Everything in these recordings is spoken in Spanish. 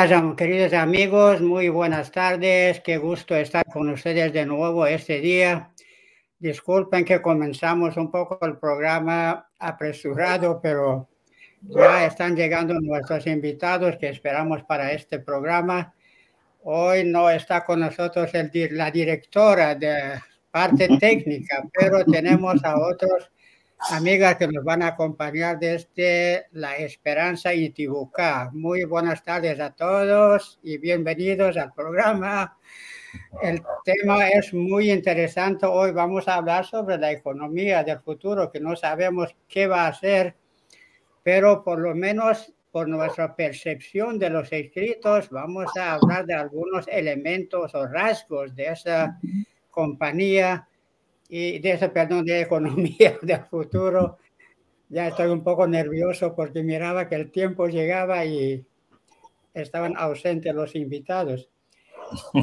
Queridas, queridos amigos, muy buenas tardes. Qué gusto estar con ustedes de nuevo este día. Disculpen que comenzamos un poco el programa apresurado, pero ya están llegando nuestros invitados que esperamos para este programa. Hoy no está con nosotros el, la directora de parte técnica, pero tenemos a otros amigas que nos van a acompañar desde La Esperanza y Tibucá. Muy buenas tardes a todos y bienvenidos al programa. El tema es muy interesante. Hoy vamos a hablar sobre la economía del futuro, que no sabemos qué va a ser, pero por lo menos por nuestra percepción de los escritos, vamos a hablar de algunos elementos o rasgos de esa compañía y de ese, perdón, de economía del futuro. Ya estoy un poco nervioso porque miraba que el tiempo llegaba y estaban ausentes los invitados.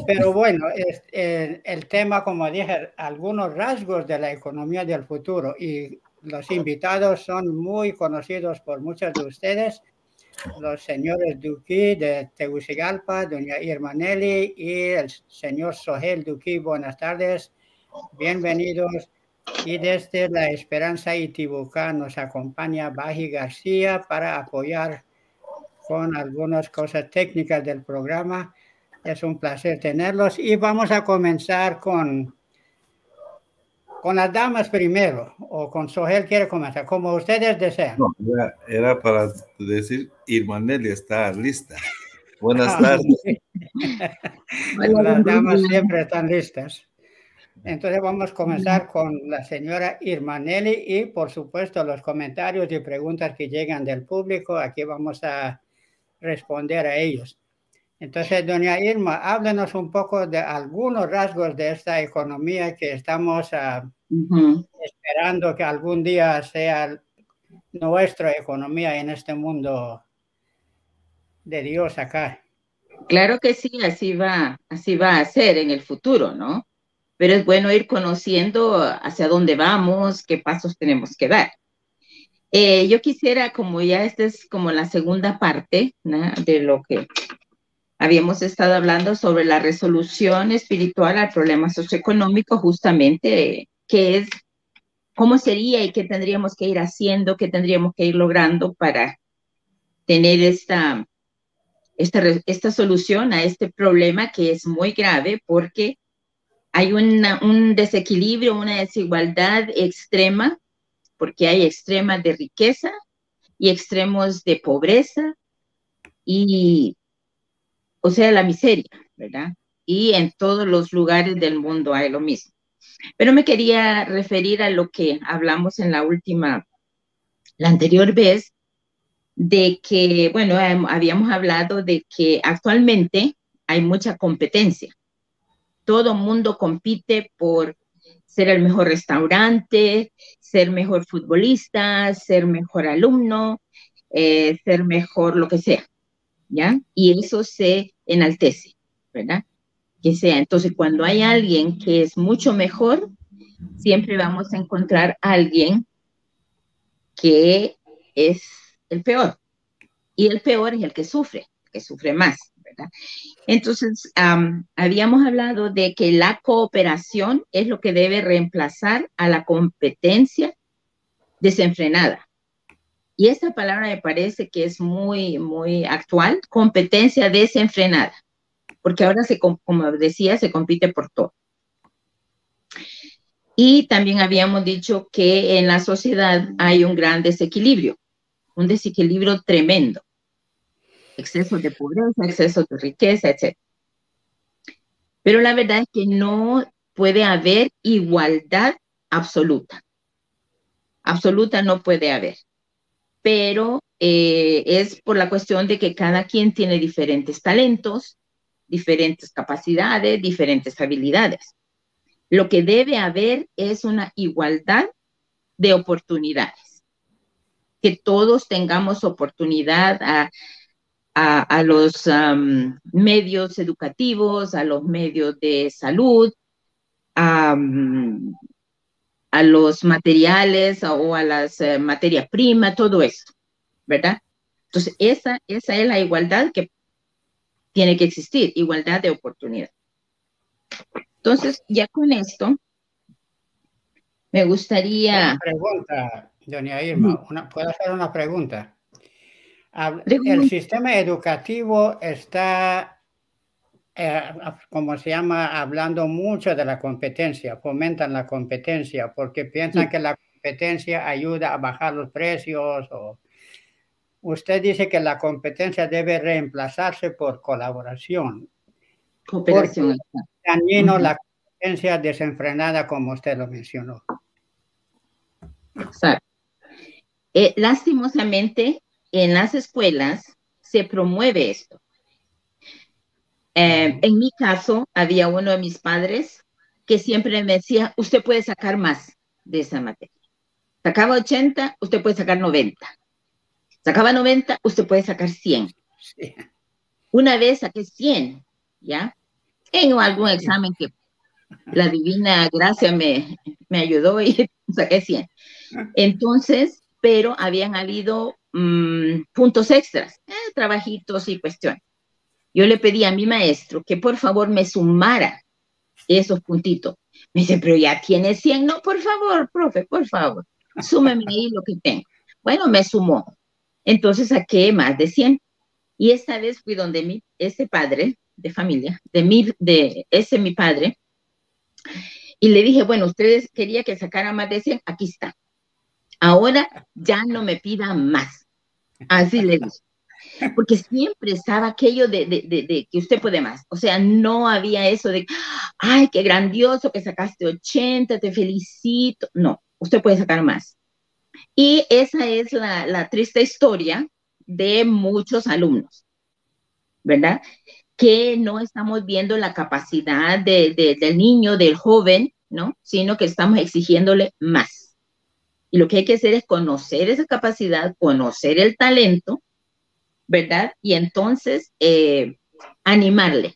Pero bueno, es, el, el, tema, como dije, algunos rasgos de la economía del futuro y los invitados son muy conocidos por muchos de ustedes, los señores Duque de Tegucigalpa, doña Irma Nelly y el señor Sohel Duque. Buenas tardes. Bienvenidos. Y desde La Esperanza y Tibucá nos acompaña Baji García para apoyar con algunas cosas técnicas del programa. Es un placer tenerlos y vamos a comenzar con, con las damas primero o con Sohel quiere comenzar, como ustedes desean. No, era, era, para decir, Irma Nelly está lista. Buenas tardes. las damas siempre están listas. Entonces vamos a comenzar con la señora Irma Nelly y por supuesto los comentarios y preguntas que llegan del público. Aquí vamos a responder a ellos. Entonces, doña Irma, háblenos un poco de algunos rasgos de esta economía que estamos uh, uh -huh. esperando que algún día sea nuestra economía en este mundo de Dios acá. Claro que sí, así va, así va a ser en el futuro, ¿no? Pero es bueno ir conociendo hacia dónde vamos, qué pasos tenemos que dar. Eh, yo quisiera, como ya esta es como la segunda parte ¿no? de lo que habíamos estado hablando sobre la resolución espiritual al problema socioeconómico, justamente, que es cómo sería y qué tendríamos que ir haciendo, qué tendríamos que ir logrando para tener esta, esta, esta solución a este problema que es muy grave porque hay un desequilibrio, una desigualdad extrema, porque hay extremas de riqueza y extremos de pobreza y o sea, la miseria, ¿verdad? Y en todos los lugares del mundo hay lo mismo. Pero me quería referir a lo que hablamos en la última, la anterior vez, de que, bueno, habíamos hablado de que actualmente hay mucha competencia. Todo mundo compite por ser el mejor restaurante, ser mejor futbolista, ser mejor alumno, eh, ser mejor lo que sea. ¿ya? Y eso se enaltece, ¿verdad? Que sea. Entonces, cuando hay alguien que es mucho mejor, siempre vamos a encontrar a alguien que es el peor. Y el peor es el que sufre, el que sufre más, Entonces, habíamos hablado de que la cooperación es lo que debe reemplazar a la competencia desenfrenada. Y esta palabra me parece que es muy, muy actual, competencia desenfrenada, porque ahora, se, como decía, se compite por todo. Y también habíamos dicho que en la sociedad hay un gran desequilibrio, un desequilibrio tremendo. Exceso de pobreza, exceso de riqueza, etc. Pero la verdad es que no puede haber igualdad absoluta. Absoluta no puede haber pero eh, es por la cuestión de que cada quien tiene diferentes talentos, diferentes capacidades, diferentes habilidades. Lo que debe haber es una igualdad de oportunidades, que todos tengamos oportunidad a, a, los medios educativos, a los medios de salud, a, a los materiales o a las eh, materias primas, todo eso, ¿verdad? Entonces, esa, esa es la igualdad que tiene que existir, igualdad de oportunidad. Entonces, ya con esto, me gustaría... Una pregunta, doña Irma, ¿puedo hacer una pregunta? El sistema educativo está, eh, como se llama, hablando mucho de la competencia, fomentan la competencia porque piensan que la competencia ayuda a bajar los precios. O... Usted dice que la competencia debe reemplazarse por colaboración. Cooperación. También uh la competencia desenfrenada, como usted lo mencionó. Exacto. Eh, lastimosamente, en las escuelas se promueve esto. Eh, en mi caso, había uno de mis padres que siempre me decía, usted puede sacar más de esa materia. Sacaba 80, usted puede sacar 90. Sacaba 90, usted puede sacar 100. Una vez saqué 100, ¿ya? En algún examen que la divina gracia me, me ayudó y saqué 100. Entonces, pero habían habido Mm, puntos extras, eh, trabajitos y cuestiones. Yo le pedí a mi maestro que por favor me sumara esos puntitos. Me dice, pero ya tiene 100. No, por favor, profe, por favor, súmeme ahí lo que tengo. Bueno, me sumó. Entonces saqué más de 100. Y esta vez fui donde mi, ese padre de familia, de mi, de ese mi padre, y le dije, bueno, ustedes quería que sacara más de 100, aquí está. Ahora ya no me pidan más. Así le digo. Porque siempre estaba aquello de, que usted puede más. O sea, no había eso de, ay, qué grandioso que sacaste 80, te felicito. No, usted puede sacar más. Y esa es la, triste historia de muchos alumnos, ¿verdad? Que no estamos viendo la capacidad de, del niño, del joven, ¿no? Sino que estamos exigiéndole más. Y lo que hay que hacer es conocer esa capacidad, conocer el talento, ¿verdad? Y entonces eh, animarle,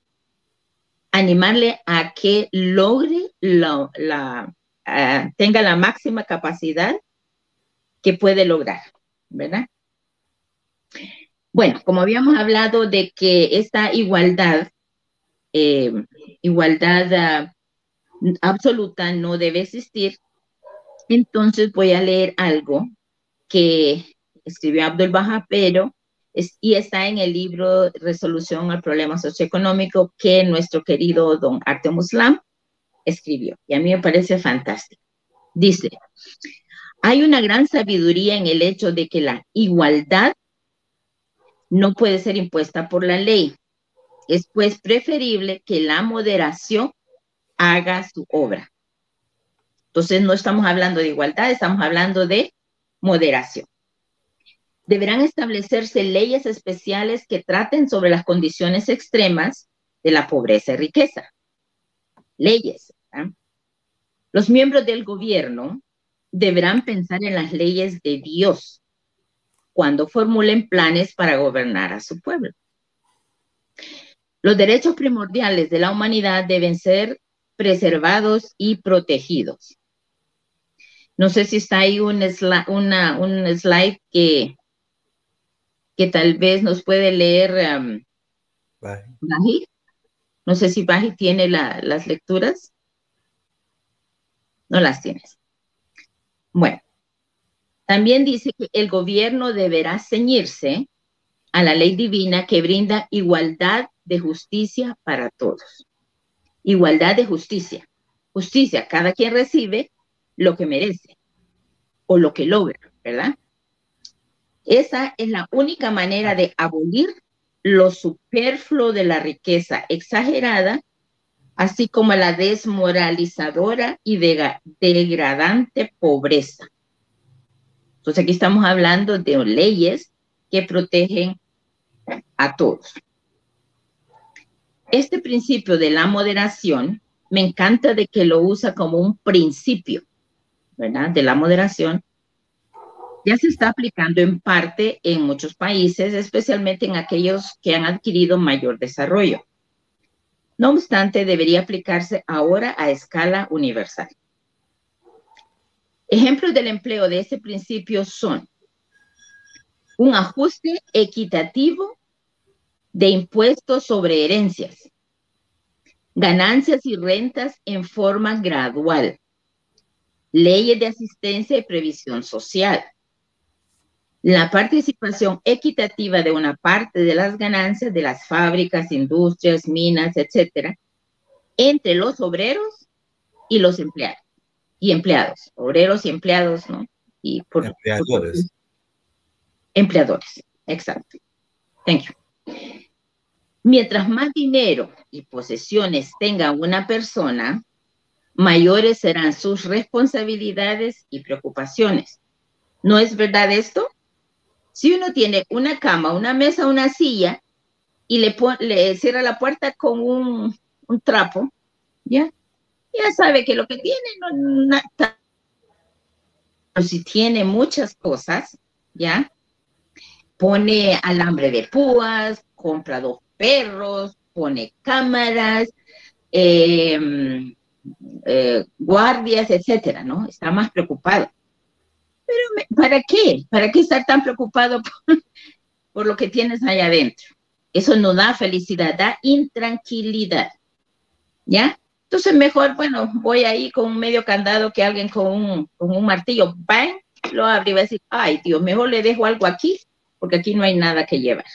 animarle a que logre la, ah, tenga la máxima capacidad que puede lograr, ¿verdad? Bueno, como habíamos hablado de que esta igualdad, eh, igualdad ah, absoluta no debe existir, entonces voy a leer algo que escribió Abdul Baha, pero y está en el libro Resolución al Problema Socioeconómico que nuestro querido don Arte Muslam escribió. Y a mí me parece fantástico. Dice, hay una gran sabiduría en el hecho de que la igualdad no puede ser impuesta por la ley. Es pues preferible que la moderación haga su obra. Entonces, no estamos hablando de igualdad, estamos hablando de moderación. Deberán establecerse leyes especiales que traten sobre las condiciones extremas de la pobreza y riqueza. Leyes. Los miembros del gobierno deberán pensar en las leyes de Dios cuando formulen planes para gobernar a su pueblo. Los derechos primordiales de la humanidad deben ser preservados y protegidos. No sé si está ahí un, slide, una, un slide que, que tal vez nos puede leer um, Baji. No sé si Baji tiene las lecturas. No las tienes. Bueno, también dice que el gobierno deberá ceñirse a la ley divina que brinda igualdad de justicia para todos. Igualdad de justicia. Justicia, cada quien recibe lo que merece o lo que logra, ¿verdad? Esa es la única manera de abolir lo superfluo de la riqueza exagerada, así como la desmoralizadora y degradante pobreza. Entonces aquí estamos hablando de leyes que protegen a todos. Este principio de la moderación me encanta de que lo usa como un principio ¿verdad? De la moderación, ya se está aplicando en parte en muchos países, especialmente en aquellos que han adquirido mayor desarrollo. No obstante, debería aplicarse ahora a escala universal. Ejemplos del empleo de este principio son un ajuste equitativo de impuestos sobre herencias, ganancias y rentas en forma gradual, leyes de asistencia y previsión social, la participación equitativa de una parte de las ganancias de las fábricas, industrias, minas, etcétera, entre los obreros y los empleados y empleados, obreros y empleados, ¿no? Y por empleadores. empleadores, exacto. Thank you. Mientras más dinero y posesiones tenga una persona, mayores serán sus responsabilidades y preocupaciones. ¿No es verdad esto? Si uno tiene una cama, una mesa, una silla y le, le cierra la puerta con un, trapo, ¿ya? Ya sabe que lo que tiene no, si tiene muchas cosas, ¿ya? Pone alambre de púas, compra dos perros, pone cámaras, em, eh, guardias, etcétera, ¿no? Está más preocupado. Pero, ¿para qué? ¿Para qué estar tan preocupado por, lo que tienes allá adentro? Eso no da felicidad, da intranquilidad. ¿Ya? Entonces, mejor, bueno, voy ahí con un medio candado que alguien con un, con un martillo, ¡bang! Lo abre y va a decir, ay, Dios, mejor le dejo algo aquí, porque aquí no hay nada que llevar.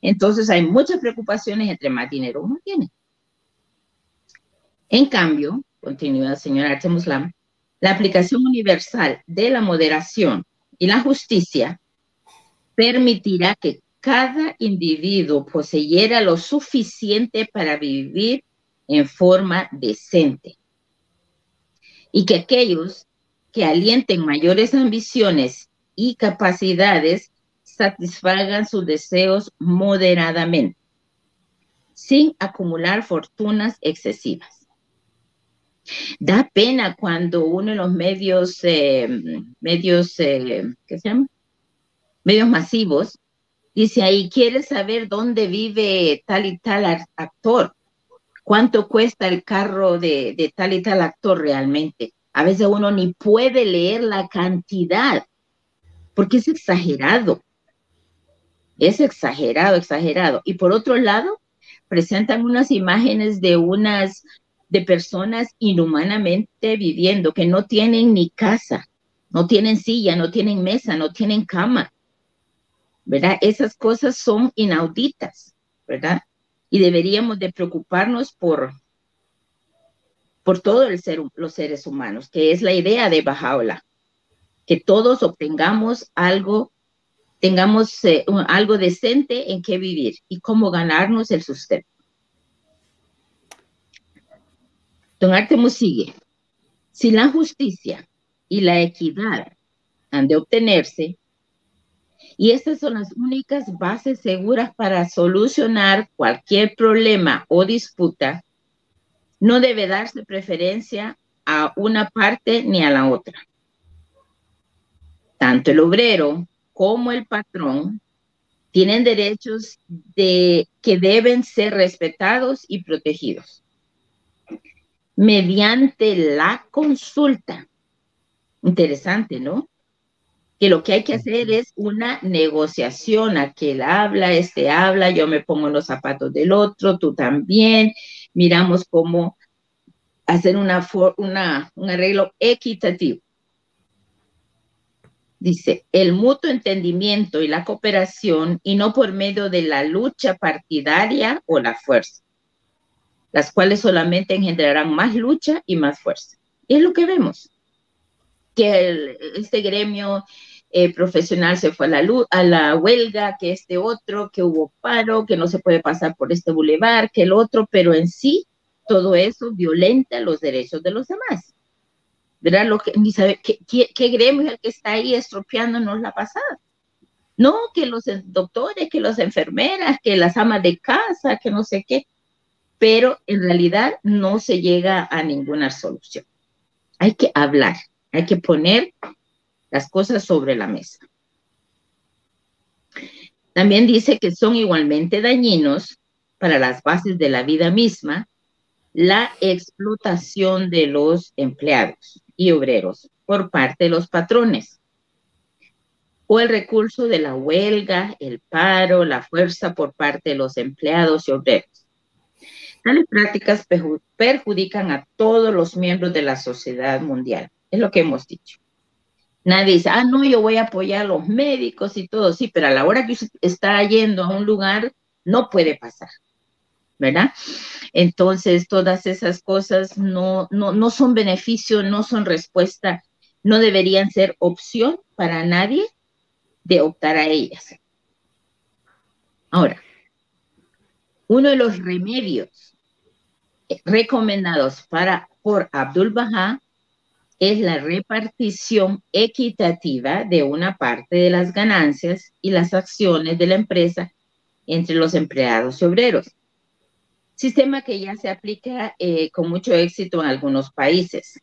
Entonces, hay muchas preocupaciones entre más dinero uno tiene. En cambio, continúa el señor Artemuslam, la aplicación universal de la moderación y la justicia permitirá que cada individuo poseyera lo suficiente para vivir en forma decente y que aquellos que alienten mayores ambiciones y capacidades satisfagan sus deseos moderadamente, sin acumular fortunas excesivas. Da pena cuando uno de los medios, eh, medios, eh, ¿qué se llama? Medios masivos, dice ahí, quiere saber dónde vive tal y tal actor, cuánto cuesta el carro de, de tal y tal actor realmente. A veces uno ni puede leer la cantidad, porque es exagerado. Es exagerado, exagerado. Y por otro lado, presentan unas imágenes de unas de personas inhumanamente viviendo, que no tienen ni casa, no tienen silla, no tienen mesa, no tienen cama. ¿Verdad? Esas cosas son inauditas, ¿verdad? Y deberíamos de preocuparnos por, por todo el ser, los seres humanos, que es la idea de Bajaola, que todos obtengamos algo, tengamos eh, algo decente en qué vivir y cómo ganarnos el sustento. Don Artemus sigue. Si la justicia y la equidad han de obtenerse, y estas son las únicas bases seguras para solucionar cualquier problema o disputa, no debe darse preferencia a una parte ni a la otra. Tanto el obrero como el patrón tienen derechos de, que deben ser respetados y protegidos mediante la consulta. Interesante, ¿no? Que lo que hay que hacer es una negociación, aquel habla, este habla, yo me pongo en los zapatos del otro, tú también, miramos cómo hacer una, una, un arreglo equitativo. Dice, el mutuo entendimiento y la cooperación y no por medio de la lucha partidaria o la fuerza las cuales solamente engendrarán más lucha y más fuerza. Y es lo que vemos, que este gremio eh, profesional se fue a la, a la huelga, que este otro, que hubo paro, que no se puede pasar por este bulevar, que el otro, pero en sí todo eso violenta los derechos de los demás. ¿Verdad? Lo que, ni sabe, ¿qué, qué, gremio es el que está ahí estropeándonos la pasada? No, que los doctores, que las enfermeras, que las amas de casa, que no sé qué pero en realidad no se llega a ninguna solución. Hay que hablar, hay que poner las cosas sobre la mesa. También dice que son igualmente dañinos para las bases de la vida misma la explotación de los empleados y obreros por parte de los patrones o el recurso de la huelga, el paro, la fuerza por parte de los empleados y obreros. Tales prácticas perjudican a todos los miembros de la sociedad mundial, es lo que hemos dicho. Nadie dice, ah, no, yo voy a apoyar a los médicos y todo, sí, pero a la hora que usted está yendo a un lugar, no puede pasar. ¿verdad? Entonces, todas esas cosas no, no, no son beneficio, no son respuesta, no deberían ser opción para nadie de optar a ellas. Ahora, uno de los remedios recomendados para, por Abdul Baha es la repartición equitativa de una parte de las ganancias y las acciones de la empresa entre los empleados y obreros sistema que ya se aplica eh, con mucho éxito en algunos países.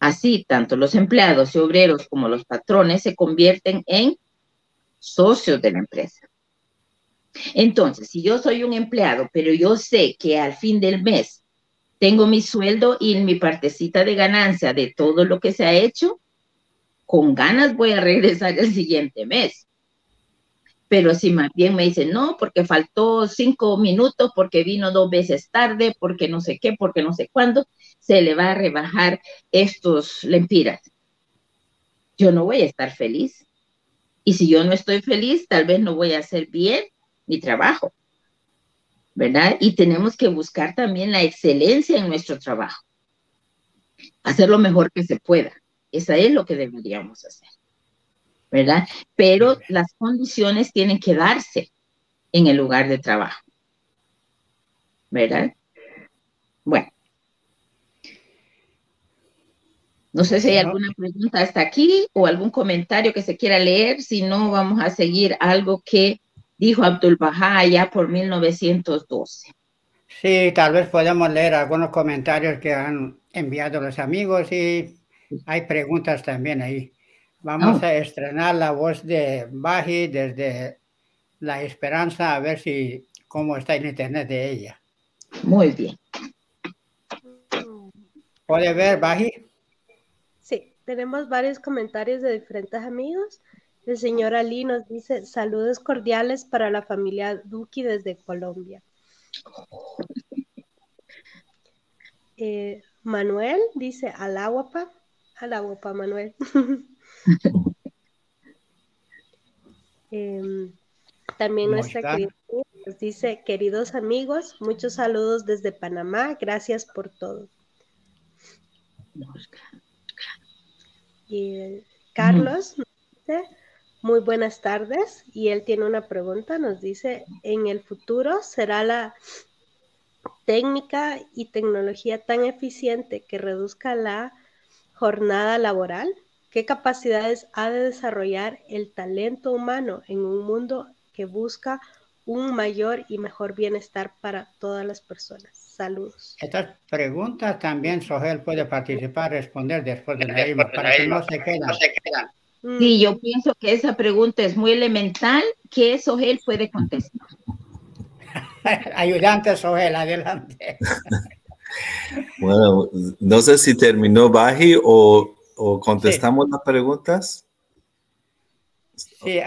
Así, tanto los empleados y obreros como los patrones se convierten en socios de la empresa. Entonces, si yo soy un empleado, pero yo sé que al fin del mes tengo mi sueldo y mi partecita de ganancia de todo lo que se ha hecho, con ganas voy a regresar el siguiente mes. Pero si más bien me dicen, no, porque faltó cinco minutos, porque vino dos veces tarde, porque no sé qué, porque no sé cuándo, se le va a rebajar estos lempiras. Yo no voy a estar feliz. Y si yo no estoy feliz, tal vez no voy a hacer bien mi trabajo. ¿Verdad? Y tenemos que buscar también la excelencia en nuestro trabajo. Hacer lo mejor que se pueda. Esa es lo que deberíamos hacer. ¿verdad? Pero las condiciones tienen que darse en el lugar de trabajo, ¿verdad? Bueno. No sé si hay alguna pregunta hasta aquí o algún comentario que se quiera leer, si no vamos a seguir algo que dijo Abdul Baha ya por 1912. Sí, tal vez podemos leer algunos comentarios que han enviado los amigos y hay preguntas también ahí. Vamos a estrenar la voz de Baji desde La Esperanza, a ver si cómo está el internet de ella. Muy bien. ¿Puede ver, Baji? Sí, tenemos varios comentarios de diferentes amigos. El señor Ali nos dice saludos cordiales para la familia Duki desde Colombia. Eh, Manuel dice al agua, pa. Manuel. Em, también nuestra querida nos dice, queridos amigos, muchos saludos desde Panamá, gracias por todo. Y Carlos nos dice, muy buenas tardes, y él tiene una pregunta, nos dice, ¿en el futuro será la técnica y tecnología tan eficiente que reduzca la jornada laboral? ¿Qué capacidades ha de desarrollar el talento humano en un mundo que busca un mayor y mejor bienestar para todas las personas? Saludos. Estas preguntas también Sogel puede participar, responder después de la para que no se quedan. Mm. Sí, yo pienso que esa pregunta es muy elemental que Sogel puede contestar. Ayudante Sogel, adelante. bueno, no sé si terminó Baji o o contestamos las preguntas. Sí,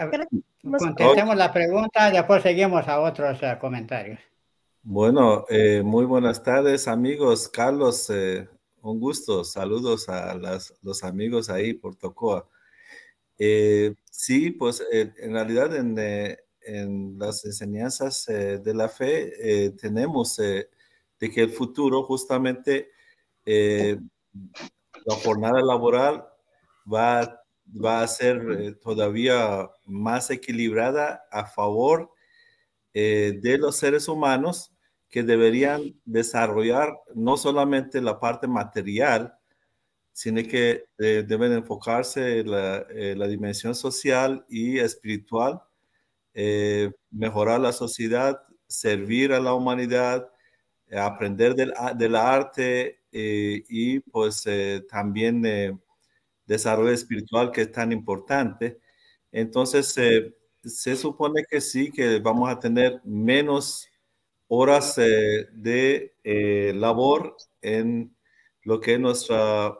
contestemos la pregunta, después seguimos a otros eh, comentarios. Bueno, eh, muy buenas tardes amigos. Carlos, eh, un gusto. Saludos a los amigos ahí por Tocoa. Sí, pues en realidad en, en, las enseñanzas de la fe tenemos de que el futuro justamente la jornada laboral va, va a ser eh, todavía más equilibrada a favor eh, de los seres humanos que deberían desarrollar no solamente la parte material, sino que eh, deben enfocarse en la, la, dimensión social y espiritual, mejorar la sociedad, servir a la humanidad, aprender del, del arte, eh, y pues eh, también desarrollo espiritual que es tan importante. Entonces, eh, se supone que sí, que vamos a tener menos horas eh, de eh, labor en lo que es nuestra,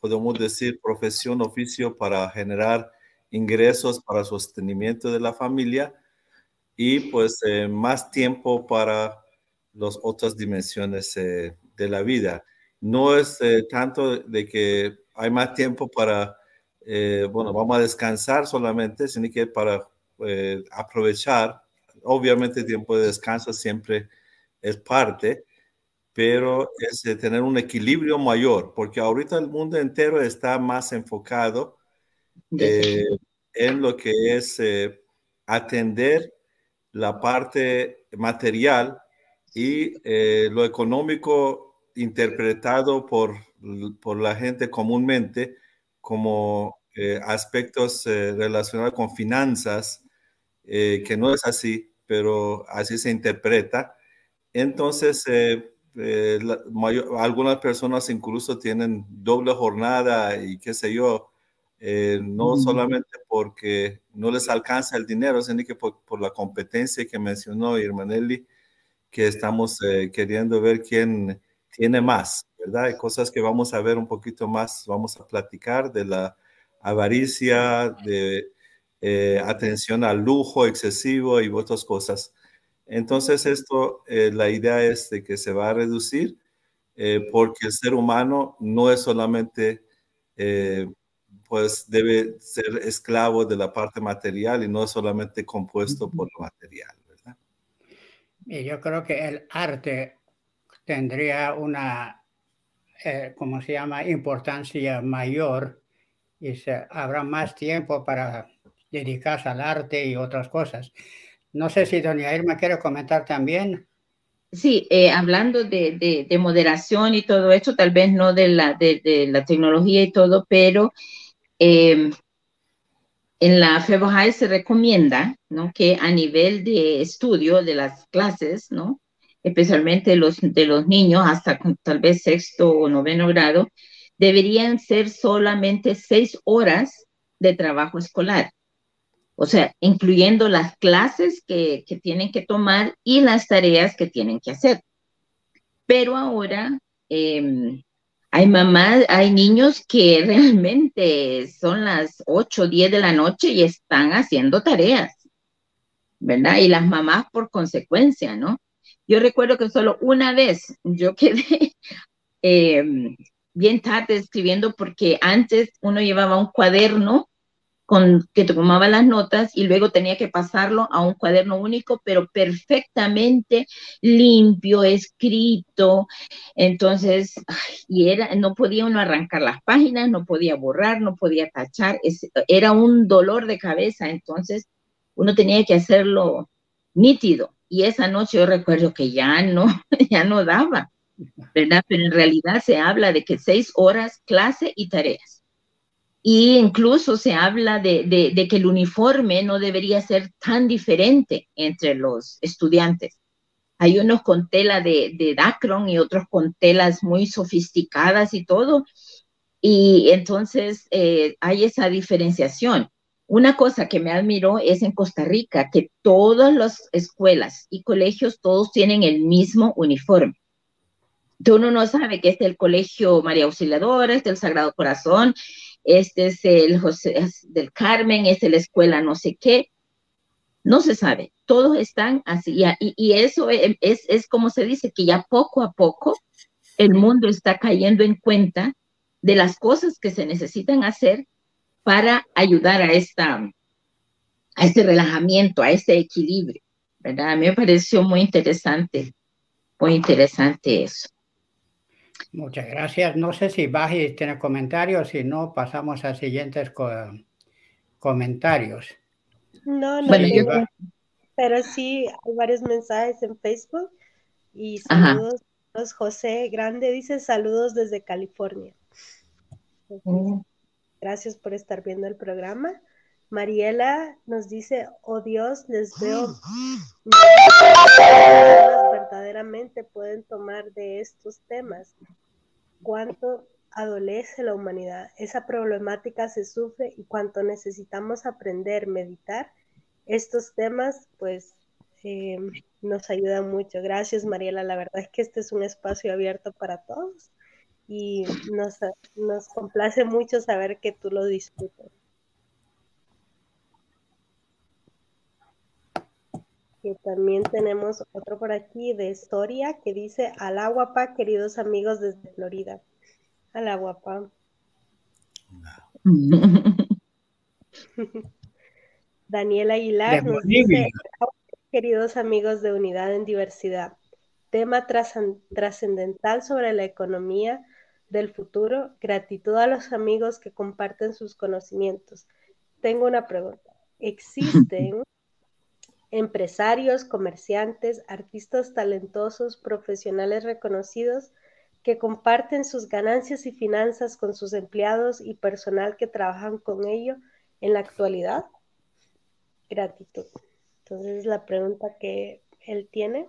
podemos decir, profesión, oficio para generar ingresos para sostenimiento de la familia y pues más tiempo para las otras dimensiones de la vida. No es tanto de que hay más tiempo para eh, bueno, vamos a descansar solamente, sino que para eh, aprovechar, obviamente tiempo de descanso siempre es parte, pero es tener un equilibrio mayor, porque ahorita el mundo entero está más enfocado eh, en lo que es atender la parte material y lo económico interpretado por, por la gente comúnmente como eh, aspectos eh, relacionados con finanzas, eh, que no es así, pero así se interpreta. Entonces, algunas personas incluso tienen doble jornada y qué sé yo, no solamente porque no les alcanza el dinero, sino que por, por la competencia que mencionó Irmanelli, que estamos queriendo ver quién tiene más, ¿verdad? Hay cosas que vamos a ver un poquito más, vamos a platicar de la avaricia, de eh, atención al lujo excesivo y otras cosas. Entonces, esto, eh, la idea es de que se va a reducir eh, porque el ser humano no es solamente, pues debe ser esclavo de la parte material y no es solamente compuesto por lo material, ¿verdad? Y yo creo que el arte tendría una, ¿cómo se llama?, importancia mayor y se, habrá más tiempo para dedicarse al arte y otras cosas. No sé si doña Irma quiere comentar también. Sí, eh, hablando de, de, moderación y todo esto, tal vez no de la, de, la tecnología y todo, pero em, en la FEBOHAI se recomienda ¿no? que a nivel de estudio de las clases, ¿no? especialmente los, de los niños hasta tal vez sexto o noveno grado, deberían ser solamente seis horas de trabajo escolar. O sea, incluyendo las clases que, tienen que tomar y las tareas que tienen que hacer. Pero ahora em, hay mamás, hay niños que realmente son las 8 o 10 de la noche y están haciendo tareas, ¿verdad? Y las mamás por consecuencia, ¿no? Yo recuerdo que solo una vez yo quedé em, bien tarde escribiendo porque antes uno llevaba un cuaderno con que tomaba las notas y luego tenía que pasarlo a un cuaderno único, pero perfectamente limpio, escrito. Entonces, y era, no podía uno arrancar las páginas, no podía borrar, no podía tachar, era un dolor de cabeza. Entonces, uno tenía que hacerlo nítido. Y esa noche yo recuerdo que ya no, ya no daba. ¿verdad? Pero en realidad se habla de que seis horas clase y tareas. Y incluso se habla de, que el uniforme no debería ser tan diferente entre los estudiantes. Hay unos con tela de, Dacron y otros con telas muy sofisticadas y todo. Y entonces eh, hay esa diferenciación. Una cosa que me admiró es en Costa Rica, que todas las escuelas y colegios, todos tienen el mismo uniforme uno no sabe que es el Colegio María Auxiliadora, es el Sagrado Corazón, este es el José del Carmen, este es la escuela no sé qué. No se sabe, todos están así. Y, eso es, es, como se dice, que ya poco a poco el mundo está cayendo en cuenta de las cosas que se necesitan hacer para ayudar a, esta, a este relajamiento, a este equilibrio. ¿verdad? A mí me pareció muy interesante, muy interesante eso. Muchas gracias. No sé si Baji tiene comentarios, si no, pasamos a siguientes comentarios. No, no, pero sí hay varios mensajes en Facebook y saludos. José Grande dice saludos desde California. Gracias por estar viendo el programa. Mariela nos dice, oh Dios, les veo verdaderamente pueden tomar de estos temas. Cuánto adolece la humanidad. Esa problemática se sufre y cuanto necesitamos aprender, meditar, estos temas pues eh, nos ayudan mucho. Gracias Mariela, la verdad es que este es un espacio abierto para todos y nos, nos complace mucho saber que tú lo disfrutas. Que también tenemos otro por aquí de historia que dice, Alá guapa, queridos amigos desde Florida. Alá guapa. Daniela Aguilar nos dice, queridos amigos de Unidad en Diversidad, tema trascendental sobre la economía del futuro, gratitud a los amigos que comparten sus conocimientos. Tengo una pregunta. ¿Existen empresarios, comerciantes, artistas talentosos, profesionales reconocidos que comparten sus ganancias y finanzas con sus empleados y personal que trabajan con ello en la actualidad? Gratitud. Entonces, la pregunta que él tiene.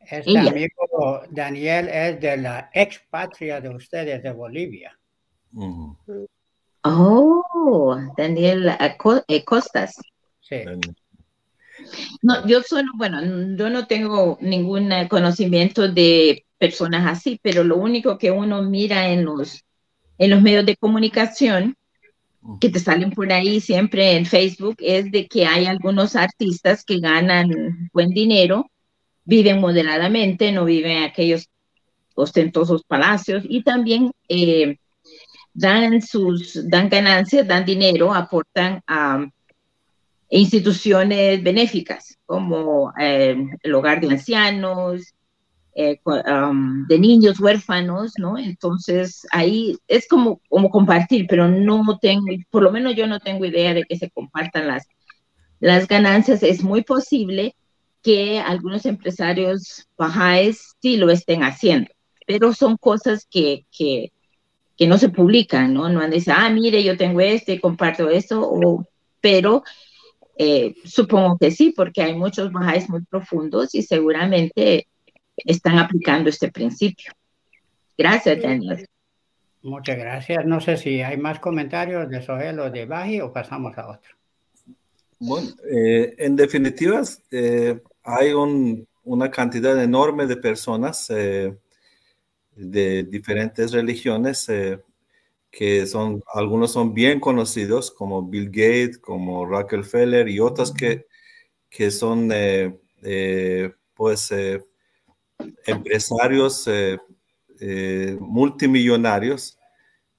Este amigo Daniel es de la expatria de ustedes de Bolivia. Oh, Daniel Costas. Sí. No, yo solo, bueno, yo no tengo ningún conocimiento de personas así, pero lo único que uno mira en los, en los medios de comunicación que te salen por ahí siempre en Facebook es de que hay algunos artistas que ganan buen dinero, viven moderadamente, no viven en aquellos ostentosos palacios y también eh, dan sus dan ganancias, dan dinero, aportan a instituciones benéficas como eh, el hogar de ancianos, eh, de niños huérfanos, ¿no? Entonces ahí es como, como compartir, pero no tengo, por lo menos yo no tengo idea de que se compartan las, las ganancias. Es muy posible que algunos empresarios bajáis sí lo estén haciendo, pero son cosas que, que, que no se publican, ¿no? No han dicho, ah, mire, yo tengo este, comparto esto, o, pero eh, supongo que sí, porque hay muchos bajáis muy profundos y seguramente están aplicando este principio. Gracias, Daniel. Muchas gracias. No sé si hay más comentarios de Sohel o de Baji o pasamos a otro. Bueno, eh, en definitiva, eh, hay una cantidad enorme de personas de diferentes religiones que son, algunos son bien conocidos, como Bill Gates, como Rockefeller y otros que, que son, eh, eh, pues, eh, empresarios multimillonarios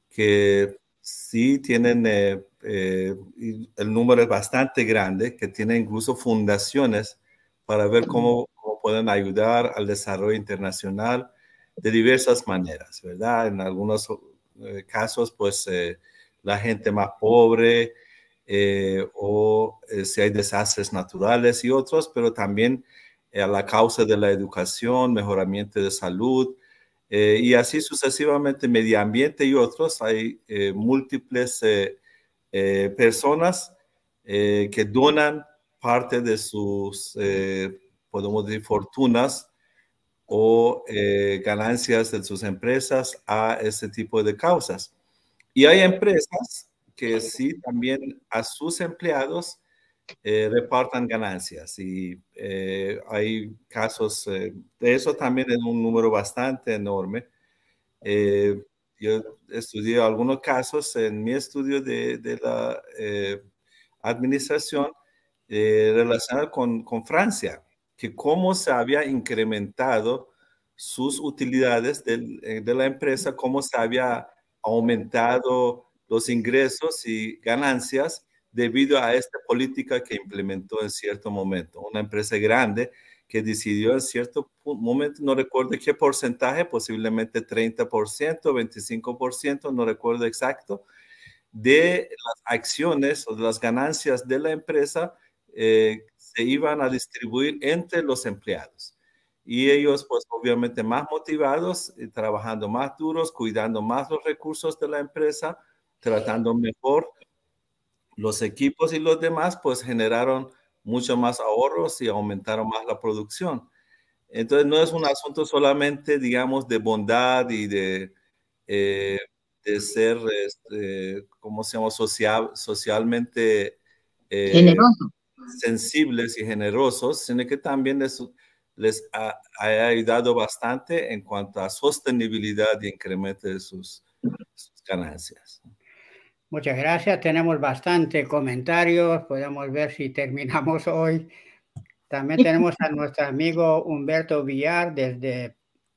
que sí tienen, el número es bastante grande, que tienen incluso fundaciones para ver cómo, cómo pueden ayudar al desarrollo internacional de diversas maneras, ¿verdad? En algunos eh, casos, pues eh, la gente más pobre eh, o si hay desastres naturales y otros, pero también a la causa de la educación, mejoramiento de salud y así sucesivamente, medio ambiente y otros. Hay múltiples personas que donan parte de sus, podemos decir, fortunas o eh, ganancias de sus empresas a ese tipo de causas. Y hay empresas que sí también a sus empleados eh, repartan ganancias y eh, hay casos de eso también es un número bastante enorme. yo estudié algunos casos en mi estudio de, de la administración relacionado con, con Francia que cómo se había incrementado sus utilidades eh, de, la empresa, cómo se había aumentado los ingresos y ganancias debido a esta política que implementó en cierto momento. Una empresa grande que decidió en cierto momento, no recuerdo qué porcentaje, posiblemente 30%, 25%, no recuerdo exacto, de las acciones o de las ganancias de la empresa eh, se iban a distribuir entre los empleados. Y ellos, pues obviamente más motivados, eh, trabajando más duros, cuidando más los recursos de la empresa, tratando mejor los equipos y los demás, pues generaron mucho más ahorros y aumentaron más la producción. Entonces no es un asunto solamente, digamos, de bondad y de eh, de ser, este, ¿cómo se llama? Social, socialmente eh, sensibles y generosos, sino que también les, les ha, ayudado bastante en cuanto a sostenibilidad y incremento de sus, ganancias. Muchas gracias. Tenemos bastante comentarios. Podemos ver si terminamos hoy. También tenemos a nuestro amigo Humberto Villar desde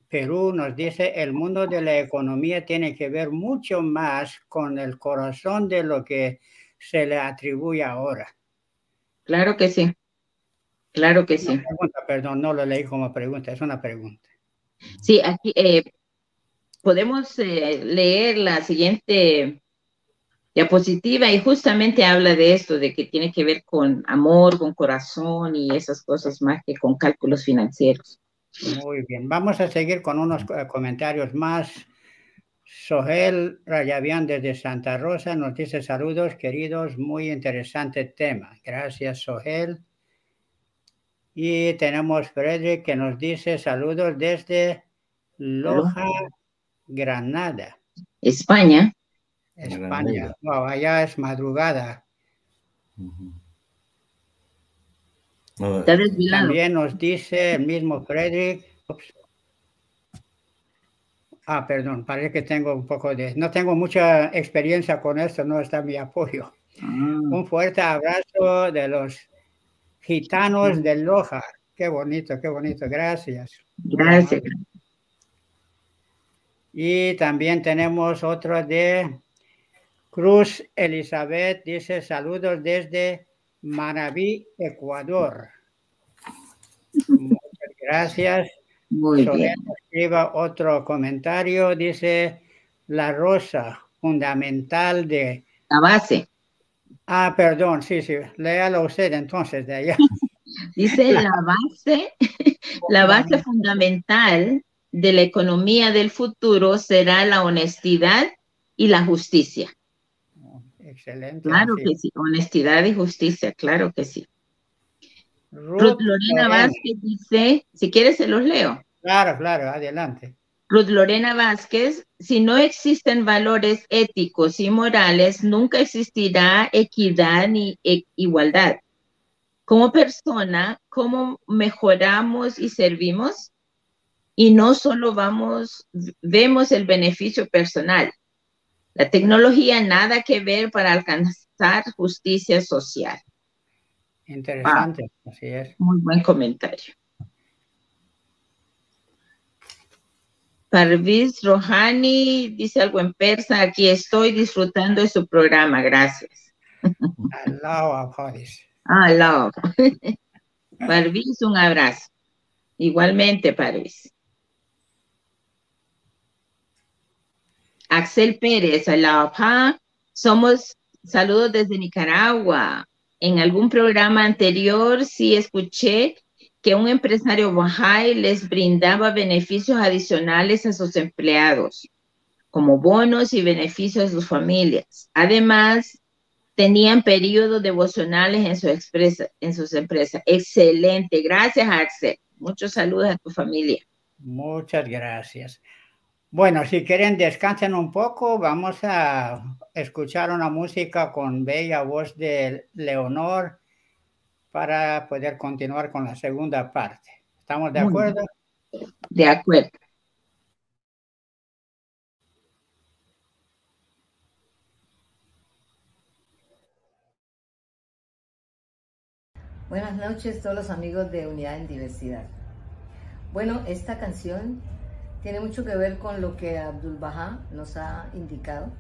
Perú. Nos dice, el mundo de la economía tiene que ver mucho más con el corazón de lo que se le atribuye ahora. Claro que sí. Claro que sí. perdón, no lo leí como pregunta, es una pregunta. Sí, aquí eh, podemos eh, leer la siguiente diapositiva y justamente habla de esto, de que tiene que ver con amor, con corazón y esas cosas más que con cálculos financieros. Muy bien, vamos a seguir con unos eh, comentarios más. Sohel Rayavian desde Santa Rosa nos dice saludos queridos, muy interesante tema. Gracias Sohel. Y tenemos Frederick que nos dice saludos desde Loja, Granada. España. España. allá es madrugada. También nos dice el mismo Frederick. Ah, perdón, parece que tengo un poco de... No tengo mucha experiencia con esto, no está mi apoyo. Ah. Un fuerte abrazo de los gitanos de Loja. Qué bonito, qué bonito. Gracias. Gracias. Y también tenemos otro de Cruz Elizabeth, dice saludos desde Manaví, Ecuador. Muchas gracias. Muy bien. Otro comentario, dice la rosa fundamental de... La base. Ah, perdón, sí, sí, léalo usted entonces de allá. dice la base, la base fundamental de la economía del futuro será la honestidad y la justicia. Excelente. Claro que sí, honestidad y justicia, claro que sí. Ruth, Lorena Vázquez dice, si quieres se los leo. Claro, claro, adelante. Ruth Lorena Vázquez, si no existen valores éticos y morales, nunca existirá equidad ni e, igualdad. Como persona, ¿cómo mejoramos y servimos? Y no solo vamos, vemos el beneficio personal, la tecnología nada que ver para alcanzar justicia social. Interesante, así es. Muy buen comentario. Parviz Rohani dice algo en persa. Aquí estoy disfrutando de su programa. Gracias. Alao, Parviz. Alao. Parviz, un abrazo. Igualmente, Parviz. Axel Pérez, Alapa, somos saludos desde Nicaragua. En algún programa anterior sí escuché que un empresario Bahá'í les brindaba beneficios adicionales a sus empleados, como bonos y beneficios a sus familias. Además, tenían periodos devocionales en, su en sus empresas. Excelente. Gracias, Axel. Muchos saludos a tu familia. Muchas gracias. Bueno, si quieren descansen un poco, vamos a escuchar una música con bella voz de Leonor para poder continuar con la segunda parte. ¿Estamos de acuerdo? De acuerdo. Buenas noches todos los amigos de Unidad en Diversidad. Bueno, esta canción tiene mucho que ver con lo que Abdul Baha nos ha indicado.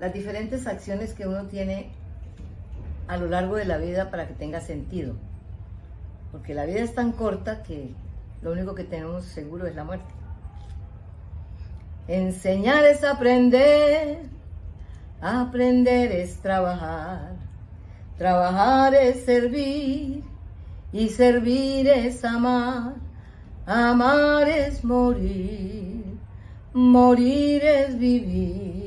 Las diferentes acciones que uno tiene a lo largo de la vida para que tenga sentido. Porque la vida es tan corta que lo único que tenemos seguro es la muerte. Enseñar es aprender, aprender es trabajar, trabajar es servir y servir es amar Amar es morir, morir es vivir,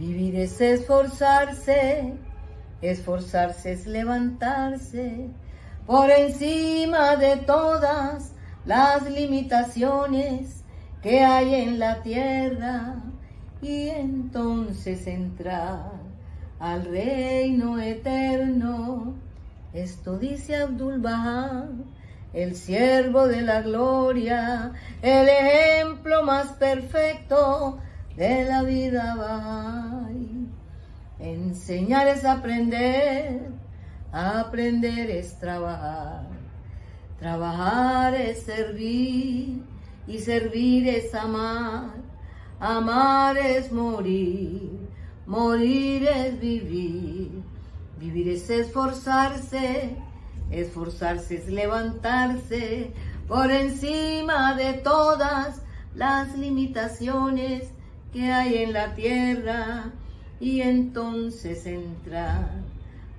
vivir es esforzarse, esforzarse es levantarse por encima de todas las limitaciones que hay en la tierra y entonces entrar al reino eterno. Esto dice Abdul Bahá, el siervo de la gloria, el ejemplo más perfecto de la vida Bahá'í. Enseñar es aprender, aprender es trabajar, trabajar es servir y servir es amar, amar es morir, morir es vivir, vivir es esforzarse, esforzarse es levantarse por encima de todas las limitaciones que hay en la tierra y entonces entrar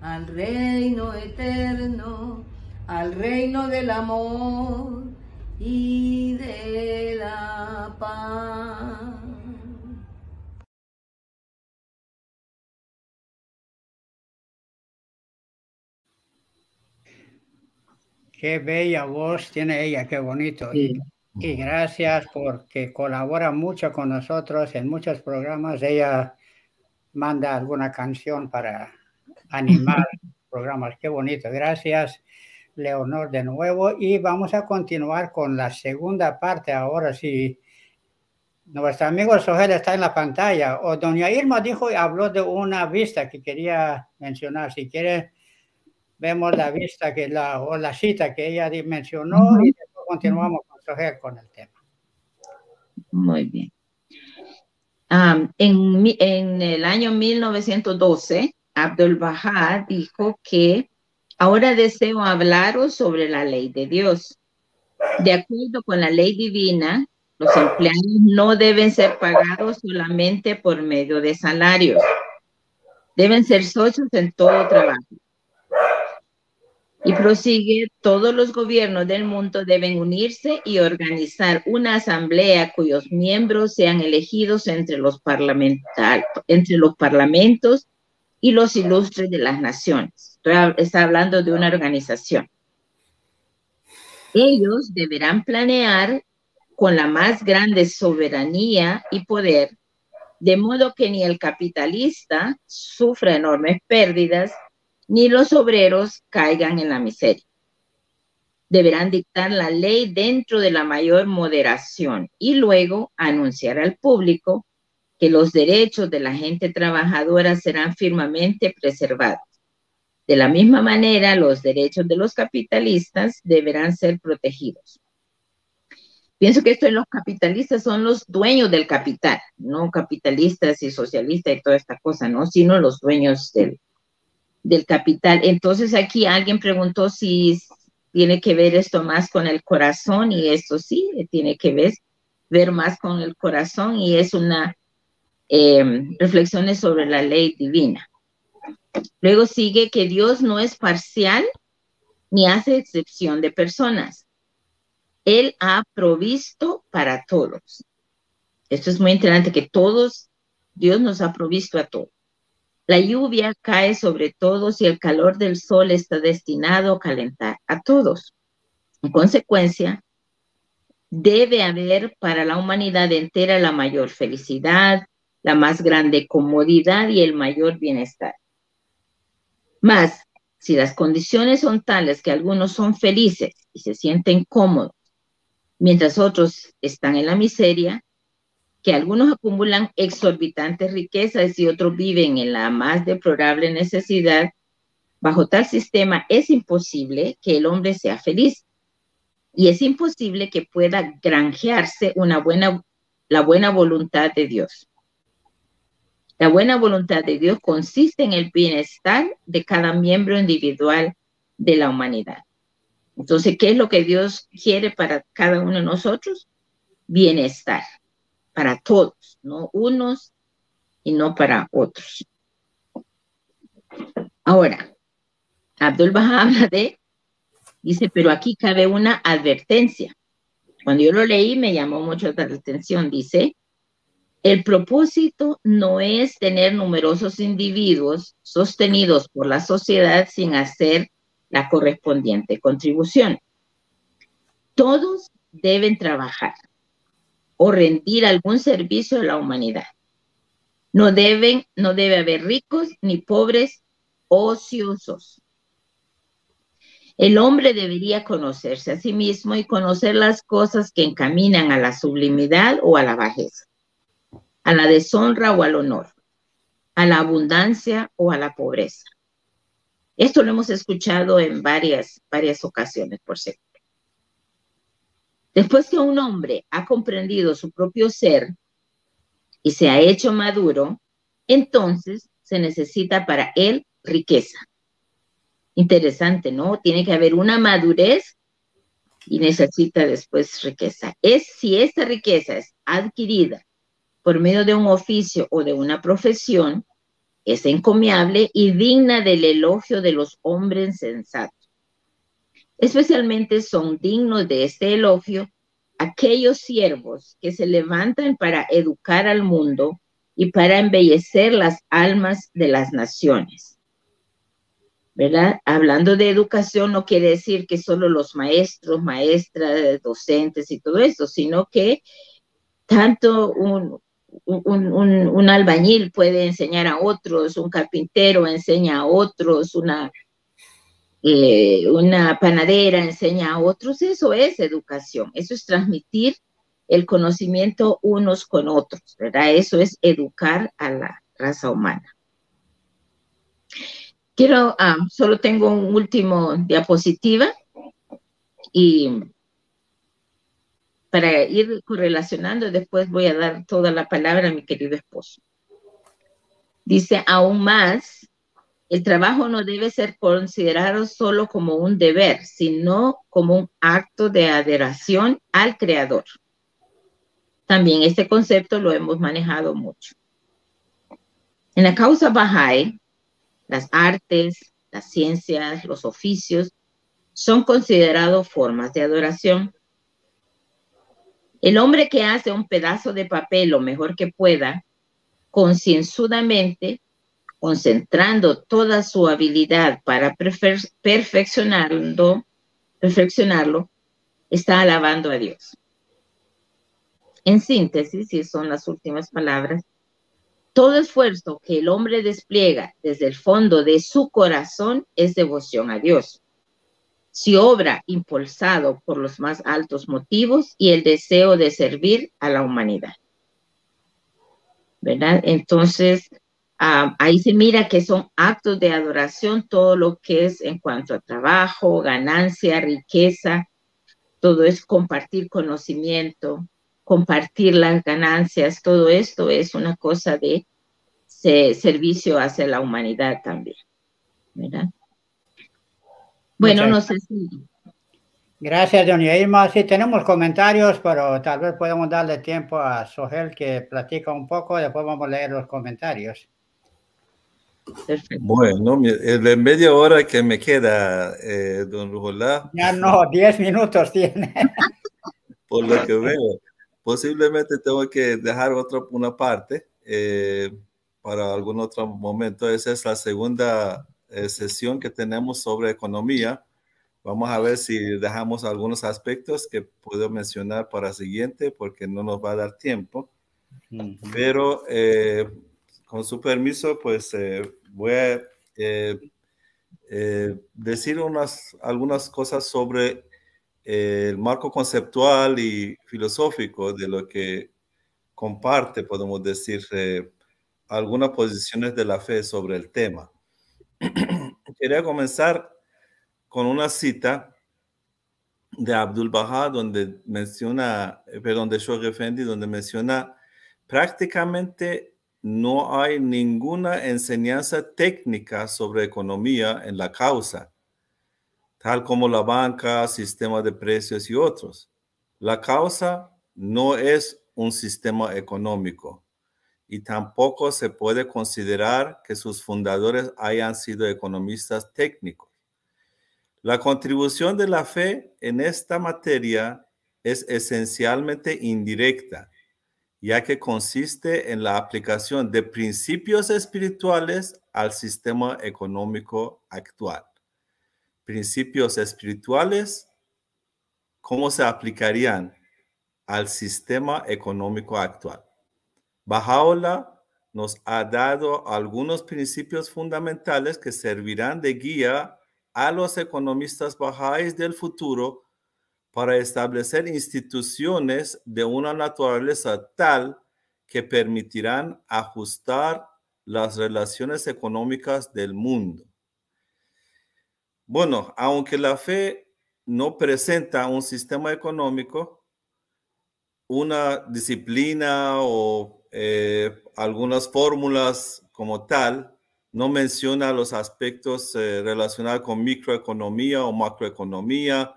al reino eterno, al reino del amor y de la paz. Qué bella voz tiene ella, qué bonito. Y, y gracias porque colabora mucho con nosotros en muchos programas. Ella manda alguna canción para animar programas. Qué bonito. Gracias, Leonor, de nuevo. Y vamos a continuar con la segunda parte ahora. Si nuestro amigo Sogel está en la pantalla, o doña Irma dijo y habló de una vista que quería mencionar. Si quiere, vemos la vista que la, o la cita que ella mencionó y después continuamos con el tema. Muy bien en, el año 1912, Abdul Bahá dijo que ahora deseo hablaros sobre la ley de Dios. De acuerdo con la ley divina, los empleados no deben ser pagados solamente por medio de salarios. Deben ser socios en todo trabajo. Y prosigue, todos los gobiernos del mundo deben unirse y organizar una asamblea cuyos miembros sean elegidos entre los, entre los parlamentos y los ilustres de las naciones. está hablando de una organización. Ellos deberán planear con la más grande soberanía y poder, de modo que ni el capitalista sufra enormes pérdidas, ni los obreros caigan en la miseria. Deberán dictar la ley dentro de la mayor moderación y luego anunciar al público que los derechos de la gente trabajadora serán firmemente preservados. De la misma manera, los derechos de los capitalistas deberán ser protegidos. Pienso que esto en los capitalistas son los dueños del capital, no capitalistas y socialistas y toda esta cosa, ¿no? Sino los dueños del, del capital. Entonces aquí alguien preguntó si tiene que ver esto más con el corazón y esto sí, tiene que ver, ver más con el corazón y es una eh, reflexiones sobre la ley divina. Luego sigue que Dios no es parcial ni hace excepción de personas. Él ha provisto para todos. Esto es muy interesante, que todos, Dios nos ha provisto a todos. La lluvia cae sobre todos y el calor del sol está destinado a calentar a todos. En consecuencia, debe haber para la humanidad entera la mayor felicidad, la más grande comodidad y el mayor bienestar. Más, si las condiciones son tales que algunos son felices y se sienten cómodos, mientras otros están en la miseria, que algunos acumulan exorbitantes riquezas y otros viven en la más deplorable necesidad, bajo tal sistema es imposible que el hombre sea feliz y es imposible que pueda granjearse una buena, la buena voluntad de Dios. La buena voluntad de Dios consiste en el bienestar de cada miembro individual de la humanidad. Entonces, ¿qué es lo que Dios quiere para cada uno de nosotros? Bienestar para todos, no unos y no para otros. Ahora, Abdul Baha habla de, dice, pero aquí cabe una advertencia. Cuando yo lo leí me llamó mucho la atención. Dice, el propósito no es tener numerosos individuos sostenidos por la sociedad sin hacer la correspondiente contribución. Todos deben trabajar o rendir algún servicio a la humanidad. No deben, no debe haber ricos ni pobres ociosos. El hombre debería conocerse a sí mismo y conocer las cosas que encaminan a la sublimidad o a la bajeza, a la deshonra o al honor, a la abundancia o a la pobreza. Esto lo hemos escuchado en varias, varias ocasiones, por cierto. Después que un hombre ha comprendido su propio ser y se ha hecho maduro, entonces se necesita para él riqueza. Interesante, ¿no? Tiene que haber una madurez y necesita después riqueza. Es si esta riqueza es adquirida por medio de un oficio o de una profesión, es encomiable y digna del elogio de los hombres sensatos. Especialmente son dignos de este elogio aquellos siervos que se levantan para educar al mundo y para embellecer las almas de las naciones. ¿Verdad? Hablando de educación no quiere decir que solo los maestros, maestras, docentes y todo eso, sino que tanto un, un, albañil puede enseñar a otros, un carpintero enseña a otros, una, eh, una panadera enseña a otros, eso es educación, eso es transmitir el conocimiento unos con otros, ¿verdad? Eso es educar a la raza humana. Quiero, ah, solo tengo un último diapositiva y para ir correlacionando, después voy a dar toda la palabra a mi querido esposo. Dice, aún más, el trabajo no debe ser considerado solo como un deber, sino como un acto de adoración al Creador. También este concepto lo hemos manejado mucho. En la causa Bahá'í, las artes, las ciencias, los oficios son considerados formas de adoración el hombre que hace un pedazo de papel lo mejor que pueda, concienzudamente, concentrando toda su habilidad para perfeccionarlo, perfeccionarlo, está alabando a Dios. En síntesis, y son las últimas palabras, todo esfuerzo que el hombre despliega desde el fondo de su corazón es devoción a Dios si obra impulsado por los más altos motivos y el deseo de servir a la humanidad. ¿Verdad? Entonces, ah, ahí se mira que son actos de adoración, todo lo que es en cuanto a trabajo, ganancia, riqueza, todo es compartir conocimiento, compartir las ganancias, todo esto es una cosa de servicio hacia la humanidad también. ¿Verdad? Bueno, no sé si... Gracias, doña Irma. Sí, tenemos comentarios, pero tal vez podemos darle tiempo a Sogel que platica un poco, después vamos a leer los comentarios. Bueno, en media hora que me queda, eh, don Rujolá. Ya no, diez minutos tiene. Por lo que veo, posiblemente tengo que dejar otra una parte eh, para algún otro momento. Esa es la segunda eh, sesión que tenemos sobre economía. Vamos a ver si dejamos algunos aspectos que puedo mencionar para el siguiente porque no nos va a dar tiempo. Pero eh, con su permiso, pues eh, voy a decir unas, algunas cosas sobre el marco conceptual y filosófico de lo que comparte, podemos decir, algunas posiciones de la fe sobre el tema. Quería comenzar con una cita de Abdul Baha, donde menciona, eh, perdón, de Shoghi Effendi, donde menciona prácticamente no hay ninguna enseñanza técnica sobre economía en la causa, tal como la banca, sistema de precios y otros. La causa no es un sistema económico y tampoco se puede considerar que sus fundadores hayan sido economistas técnicos. La contribución de la fe en esta materia es esencialmente indirecta, ya que consiste en la aplicación de principios espirituales al sistema económico actual. Principios espirituales, ¿cómo se aplicarían al sistema económico actual. Bajaola nos ha dado algunos principios fundamentales que servirán de guía a los economistas bajáis del futuro para establecer instituciones de una naturaleza tal que permitirán ajustar las relaciones económicas del mundo. Bueno, aunque la fe no presenta un sistema económico, una disciplina o eh, algunas fórmulas como tal, no menciona los aspectos eh, relacionados con microeconomía o macroeconomía.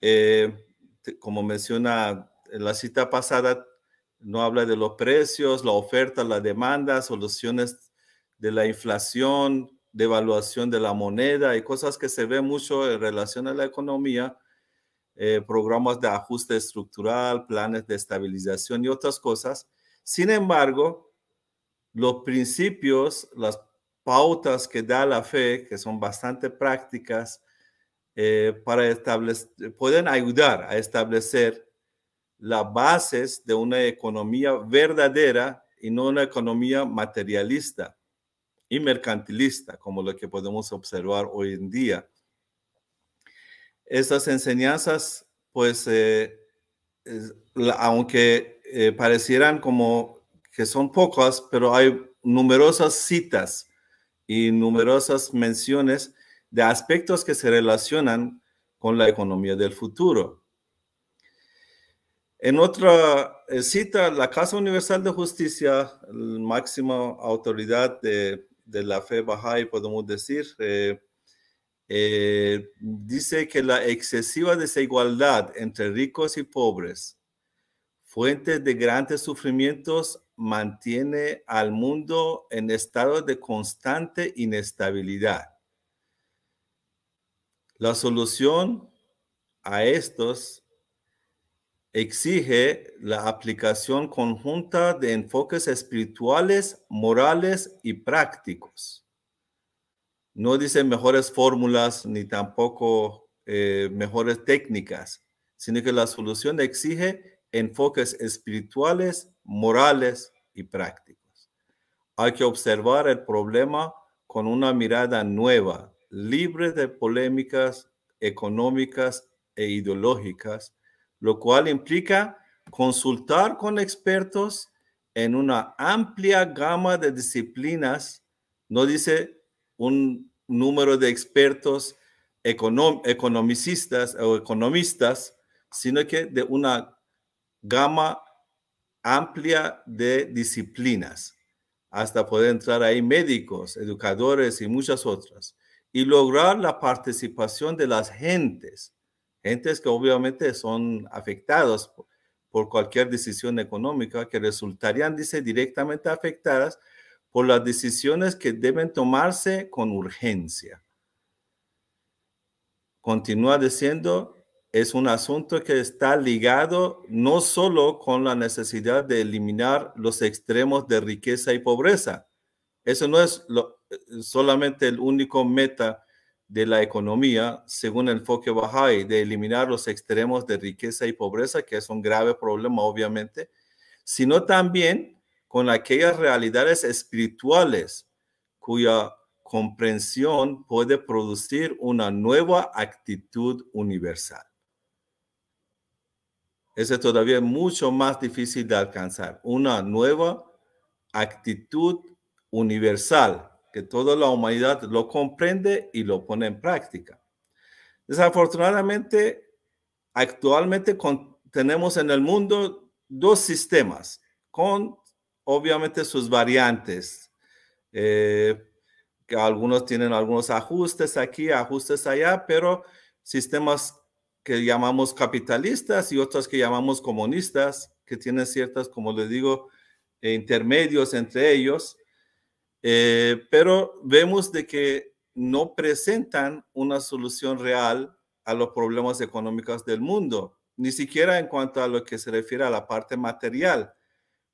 Eh, como menciona en la cita pasada, no habla de los precios, la oferta, la demanda, soluciones de la inflación, devaluación de la moneda y cosas que se ven mucho en relación a la economía, eh, programas de ajuste estructural, planes de estabilización y otras cosas. Sin embargo, los principios, las pautas que da la fe, que son bastante prácticas, eh, para establecer, pueden ayudar a establecer las bases de una economía verdadera y no una economía materialista y mercantilista, como lo que podemos observar hoy en día. Estas enseñanzas, pues, eh, aunque eh, parecieran como que son pocas, pero hay numerosas citas y numerosas menciones de aspectos que se relacionan con la economía del futuro. En otra eh, cita, la Casa Universal de Justicia, la máxima autoridad de, la fe Bahá'í, podemos decir, eh, eh, dice que la excesiva desigualdad entre ricos y pobres, fuente de grandes sufrimientos, mantiene al mundo en estado de constante inestabilidad. La solución a estos exige la aplicación conjunta de enfoques espirituales, morales y prácticos. No dice mejores fórmulas ni tampoco eh, mejores técnicas, sino que la solución exige enfoques espirituales, morales y prácticos. Hay que observar el problema con una mirada nueva, libre de polémicas económicas e ideológicas, lo cual implica consultar con expertos en una amplia gama de disciplinas, no dice un número de expertos economicistas o economistas, sino que de una gama amplia de disciplinas, hasta poder entrar ahí médicos, educadores y muchas otras, y lograr la participación de las gentes gentes que obviamente son afectados por, cualquier decisión económica, que resultarían, dice, directamente afectadas por las decisiones que deben tomarse con urgencia. Continúa diciendo, es un asunto que está ligado no solo con la necesidad de eliminar los extremos de riqueza y pobreza. Eso no es solamente el único meta de la economía según el enfoque Bahá'í, de eliminar los extremos de riqueza y pobreza, que es un grave problema obviamente, sino también con aquellas realidades espirituales cuya comprensión puede producir una nueva actitud universal. Ese es todavía mucho más difícil de alcanzar, una nueva actitud universal que toda la humanidad lo comprende y lo pone en práctica. Desafortunadamente, actualmente tenemos en el mundo dos sistemas con obviamente sus variantes, eh, que algunos tienen algunos ajustes aquí, ajustes allá, pero sistemas que llamamos capitalistas y otros que llamamos comunistas, que tienen ciertas, como les digo, intermedios entre ellos. Eh, pero vemos de que no presentan una solución real a los problemas económicos del mundo, ni siquiera en cuanto a lo que se refiere a la parte material,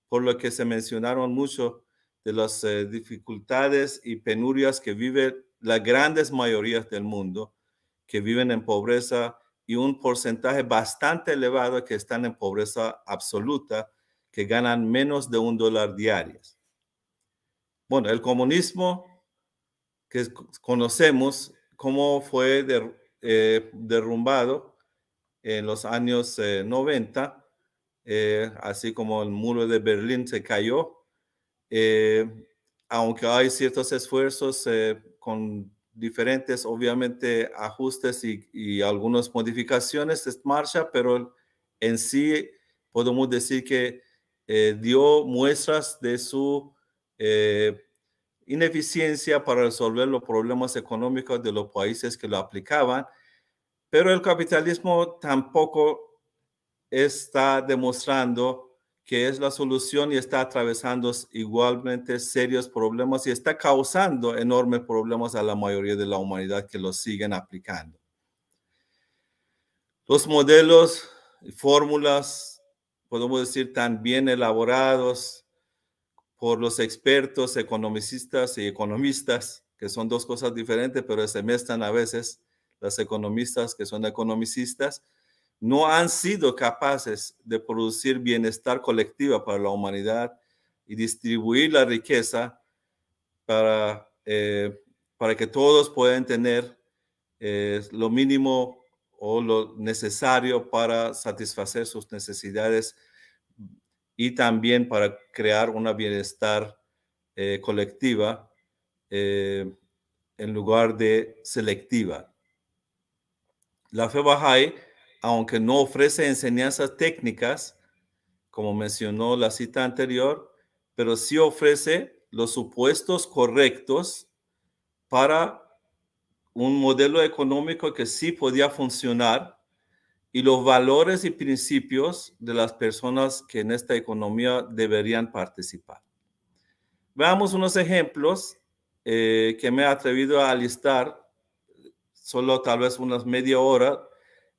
por lo que se mencionaron mucho de las eh, dificultades y penurias que viven las grandes mayorías del mundo, que viven en pobreza y un porcentaje bastante elevado que están en pobreza absoluta, que ganan menos de un dólar diario. Bueno, el comunismo que conocemos, cómo fue eh, derrumbado en los años 90, eh, eh, así como el muro de Berlín se cayó, aunque hay ciertos esfuerzos con diferentes, obviamente, ajustes y, algunas modificaciones de marcha, pero en sí podemos decir que dio muestras de su ineficiencia para resolver los problemas económicos de los países que lo aplicaban, pero el capitalismo tampoco está demostrando que es la solución y está atravesando igualmente serios problemas y está causando enormes problemas a la mayoría de la humanidad que lo siguen aplicando. Los modelos y fórmulas, podemos decir, tan bien elaborados, por los expertos economistas y economistas, que son dos cosas diferentes, pero se mezclan a veces, las economistas que son economicistas, no han sido capaces de producir bienestar colectivo para la humanidad y distribuir la riqueza para, eh, para que todos puedan tener eh, lo mínimo o lo necesario para satisfacer sus necesidades y también para crear una bienestar eh, colectiva eh, en lugar de selectiva. La fe aunque no ofrece enseñanzas técnicas, como mencionó la cita anterior, pero sí ofrece los supuestos correctos para un modelo económico que sí podía funcionar y los valores y principios de las personas que en esta economía deberían participar. Veamos unos ejemplos eh, que me he atrevido a alistar, solo tal vez unas media hora.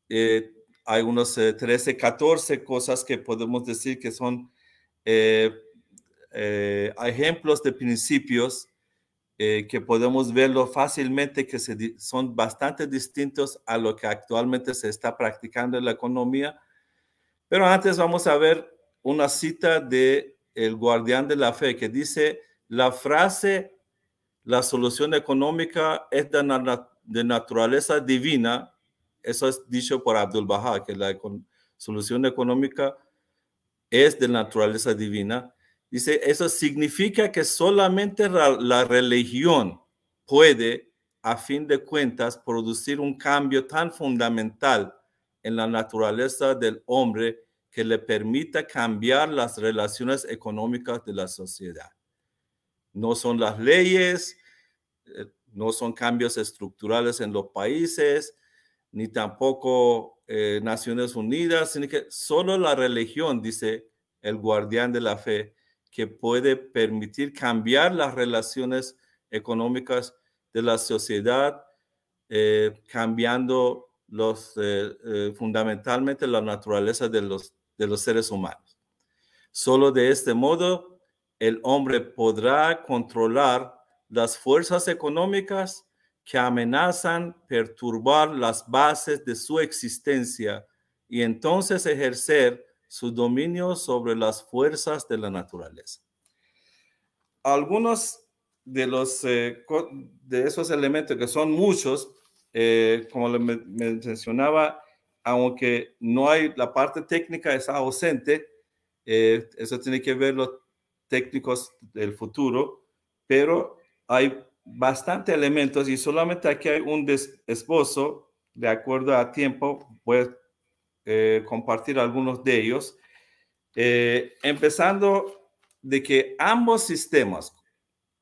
Eh, hay unos 13, eh, 14 cosas que podemos decir que son ejemplos de principios eh, que podemos verlo fácilmente, que son bastante distintos a lo que actualmente se está practicando en la economía. Pero antes vamos a ver una cita de el guardián de la fe que dice, la frase, la solución económica es de, naturaleza divina, eso es dicho por Abdul Baha, que la solución económica es de naturaleza divina Dice, eso significa que solamente la religión puede, a fin de cuentas, producir un cambio tan fundamental en la naturaleza del hombre que le permita cambiar las relaciones económicas de la sociedad. No son las leyes, eh, no son cambios estructurales en los países, ni tampoco eh, Naciones Unidas, sino que solo la religión, dice el guardián de la fe, que puede permitir cambiar las relaciones económicas de la sociedad, eh, cambiando los, eh, eh, fundamentalmente la naturaleza de los, de los seres humanos. Solo de este modo el hombre podrá controlar las fuerzas económicas que amenazan perturbar las bases de su existencia y entonces ejercer su dominio sobre las fuerzas de la naturaleza. Algunos de, los, eh, de esos elementos, que son muchos, eh, como le mencionaba, aunque no hay la parte técnica está ausente, eh, eso tiene que ver los técnicos del futuro, pero hay bastante elementos y solamente aquí hay un esposo, de acuerdo a tiempo, pues eh, compartir algunos de ellos, eh, empezando de que ambos sistemas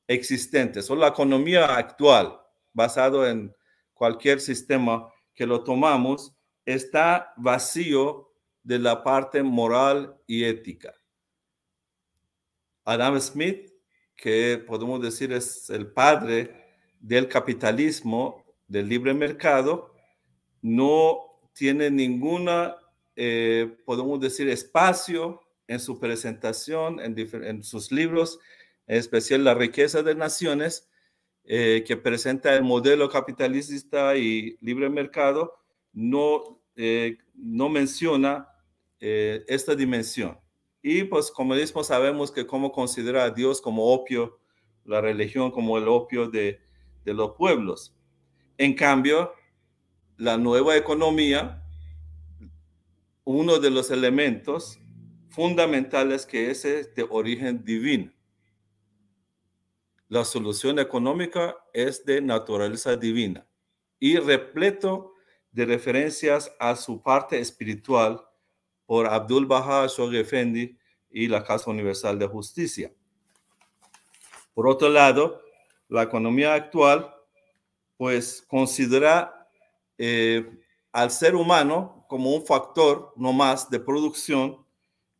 existentes o la economía actual, basado en cualquier sistema que lo tomamos, está vacío de la parte moral y ética. Adam Smith, que podemos decir es el padre del capitalismo, del libre mercado, no tiene ninguna, eh, podemos decir, espacio en su presentación, en, sus libros, en especial La riqueza de naciones, eh, que presenta el modelo capitalista y libre mercado, no eh, no menciona eh, esta dimensión. Y pues como mismo sabemos que cómo considera a Dios como opio, la religión como el opio de, de los pueblos. En cambio, la nueva economía, uno de los elementos fundamentales que es de origen divino. La solución económica es de naturaleza divina y repleto de referencias a su parte espiritual por Abdul Baha Shoghi Effendi y la Casa Universal de Justicia. Por otro lado, la economía actual, pues considera eh, al ser humano como un factor no más de producción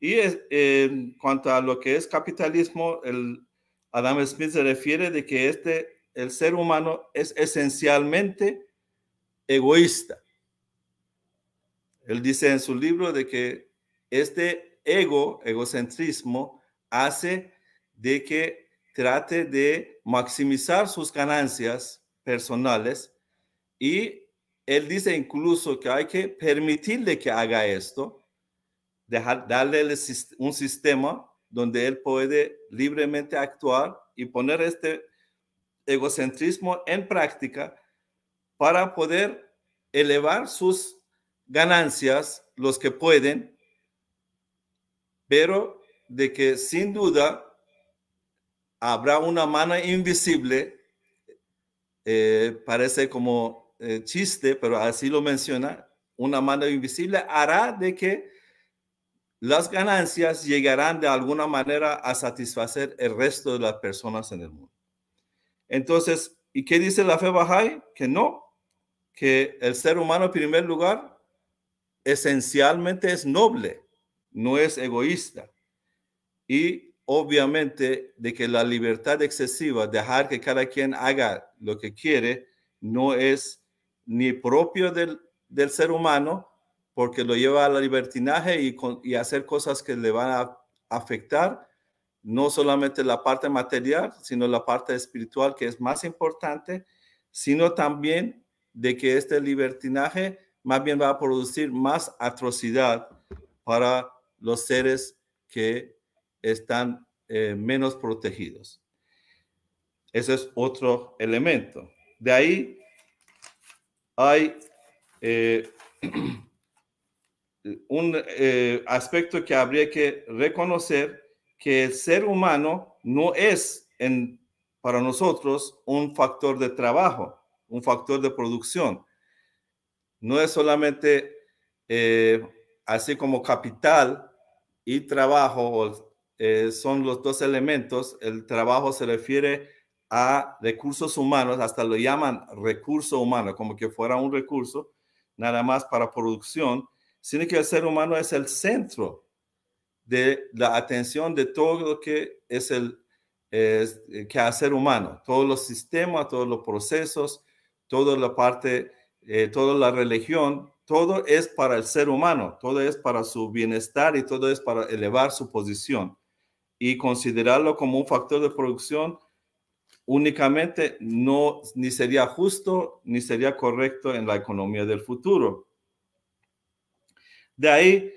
y en cuanto a lo que es capitalismo, el Adam Smith se refiere de que este, el ser humano es esencialmente egoísta. Él dice en su libro de que este ego, egocentrismo, hace de que trate de maximizar sus ganancias personales y él dice incluso que hay que permitirle que haga esto, dejar, darle un sistema donde él puede libremente actuar y poner este egocentrismo en práctica para poder elevar sus ganancias, los que pueden, pero de que sin duda habrá una mano invisible, eh, parece como eh, chiste, pero así lo menciona, una mano invisible hará de que las ganancias llegarán de alguna manera a satisfacer el resto de las personas en el mundo. Entonces, ¿y qué dice la fe Bahá'í? Que no, que el ser humano en primer lugar esencialmente es noble, no es egoísta. Y obviamente de que la libertad excesiva, dejar que cada quien haga lo que quiere, no es ni propio del, del ser humano, porque lo lleva a la libertinaje y, y hacer cosas que le van a afectar no solamente la parte material, sino la parte espiritual, que es más importante, sino también de que este libertinaje más bien va a producir más atrocidad para los seres que están eh, menos protegidos. Ese es otro elemento. De ahí hay eh, un eh, aspecto que habría que reconocer que el ser humano no es para nosotros un factor de trabajo, un factor de producción. No es solamente eh, así como capital y trabajo son los dos elementos. El trabajo se refiere a recursos humanos, hasta lo llaman recurso humano, como que fuera un recurso nada más para producción, sino que el ser humano es el centro de la atención de todo lo que es el que hacer humano, todos los sistemas, todos los procesos, toda la parte, eh, toda la religión, todo es para el ser humano, todo es para su bienestar y todo es para elevar su posición. Y considerarlo como un factor de producción únicamente no ni sería justo ni sería correcto en la economía del futuro. De ahí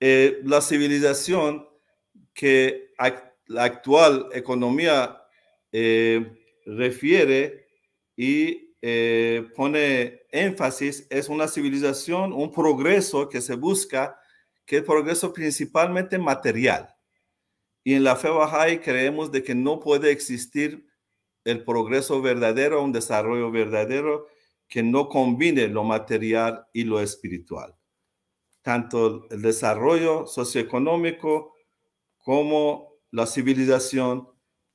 eh, la civilización que la actual economía eh, refiere y eh, pone énfasis es una civilización, un progreso que se busca, que es progreso principalmente material. Y en la fe Bahá'í creemos de que no puede existir el progreso verdadero, un desarrollo verdadero que no combine lo material y lo espiritual. Tanto el desarrollo socioeconómico como la civilización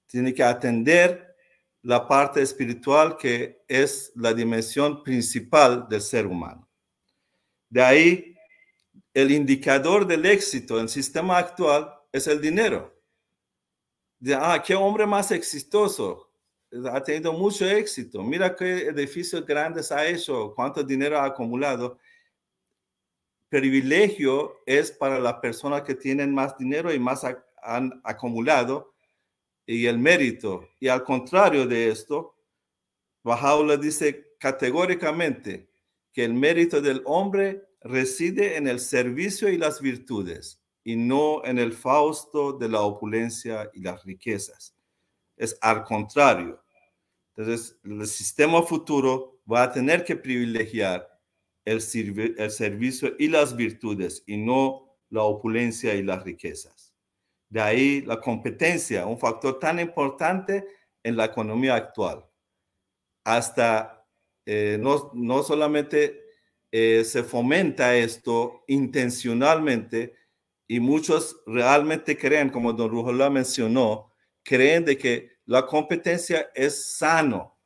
tiene que atender la parte espiritual que es la dimensión principal del ser humano. De ahí, el indicador del éxito en el sistema actual es el dinero. De, ah, qué hombre más exitoso, ha tenido mucho éxito, mira qué edificios grandes ha hecho, cuánto dinero ha acumulado. Privilegio es para las personas que tienen más dinero y más han acumulado, y el mérito. Y al contrario de esto, Bahá'u'lláh dice categóricamente que el mérito del hombre reside en el servicio y las virtudes y no en el fausto de la opulencia y las riquezas. Es al contrario. Entonces, el sistema futuro va a tener que privilegiar el, el servicio y las virtudes y no la opulencia y las riquezas. De ahí la competencia, un factor tan importante en la economía actual. Hasta eh, no, no solamente eh, se fomenta esto intencionalmente y muchos realmente creen, como don Rujola mencionó, creen de que la competencia es sano.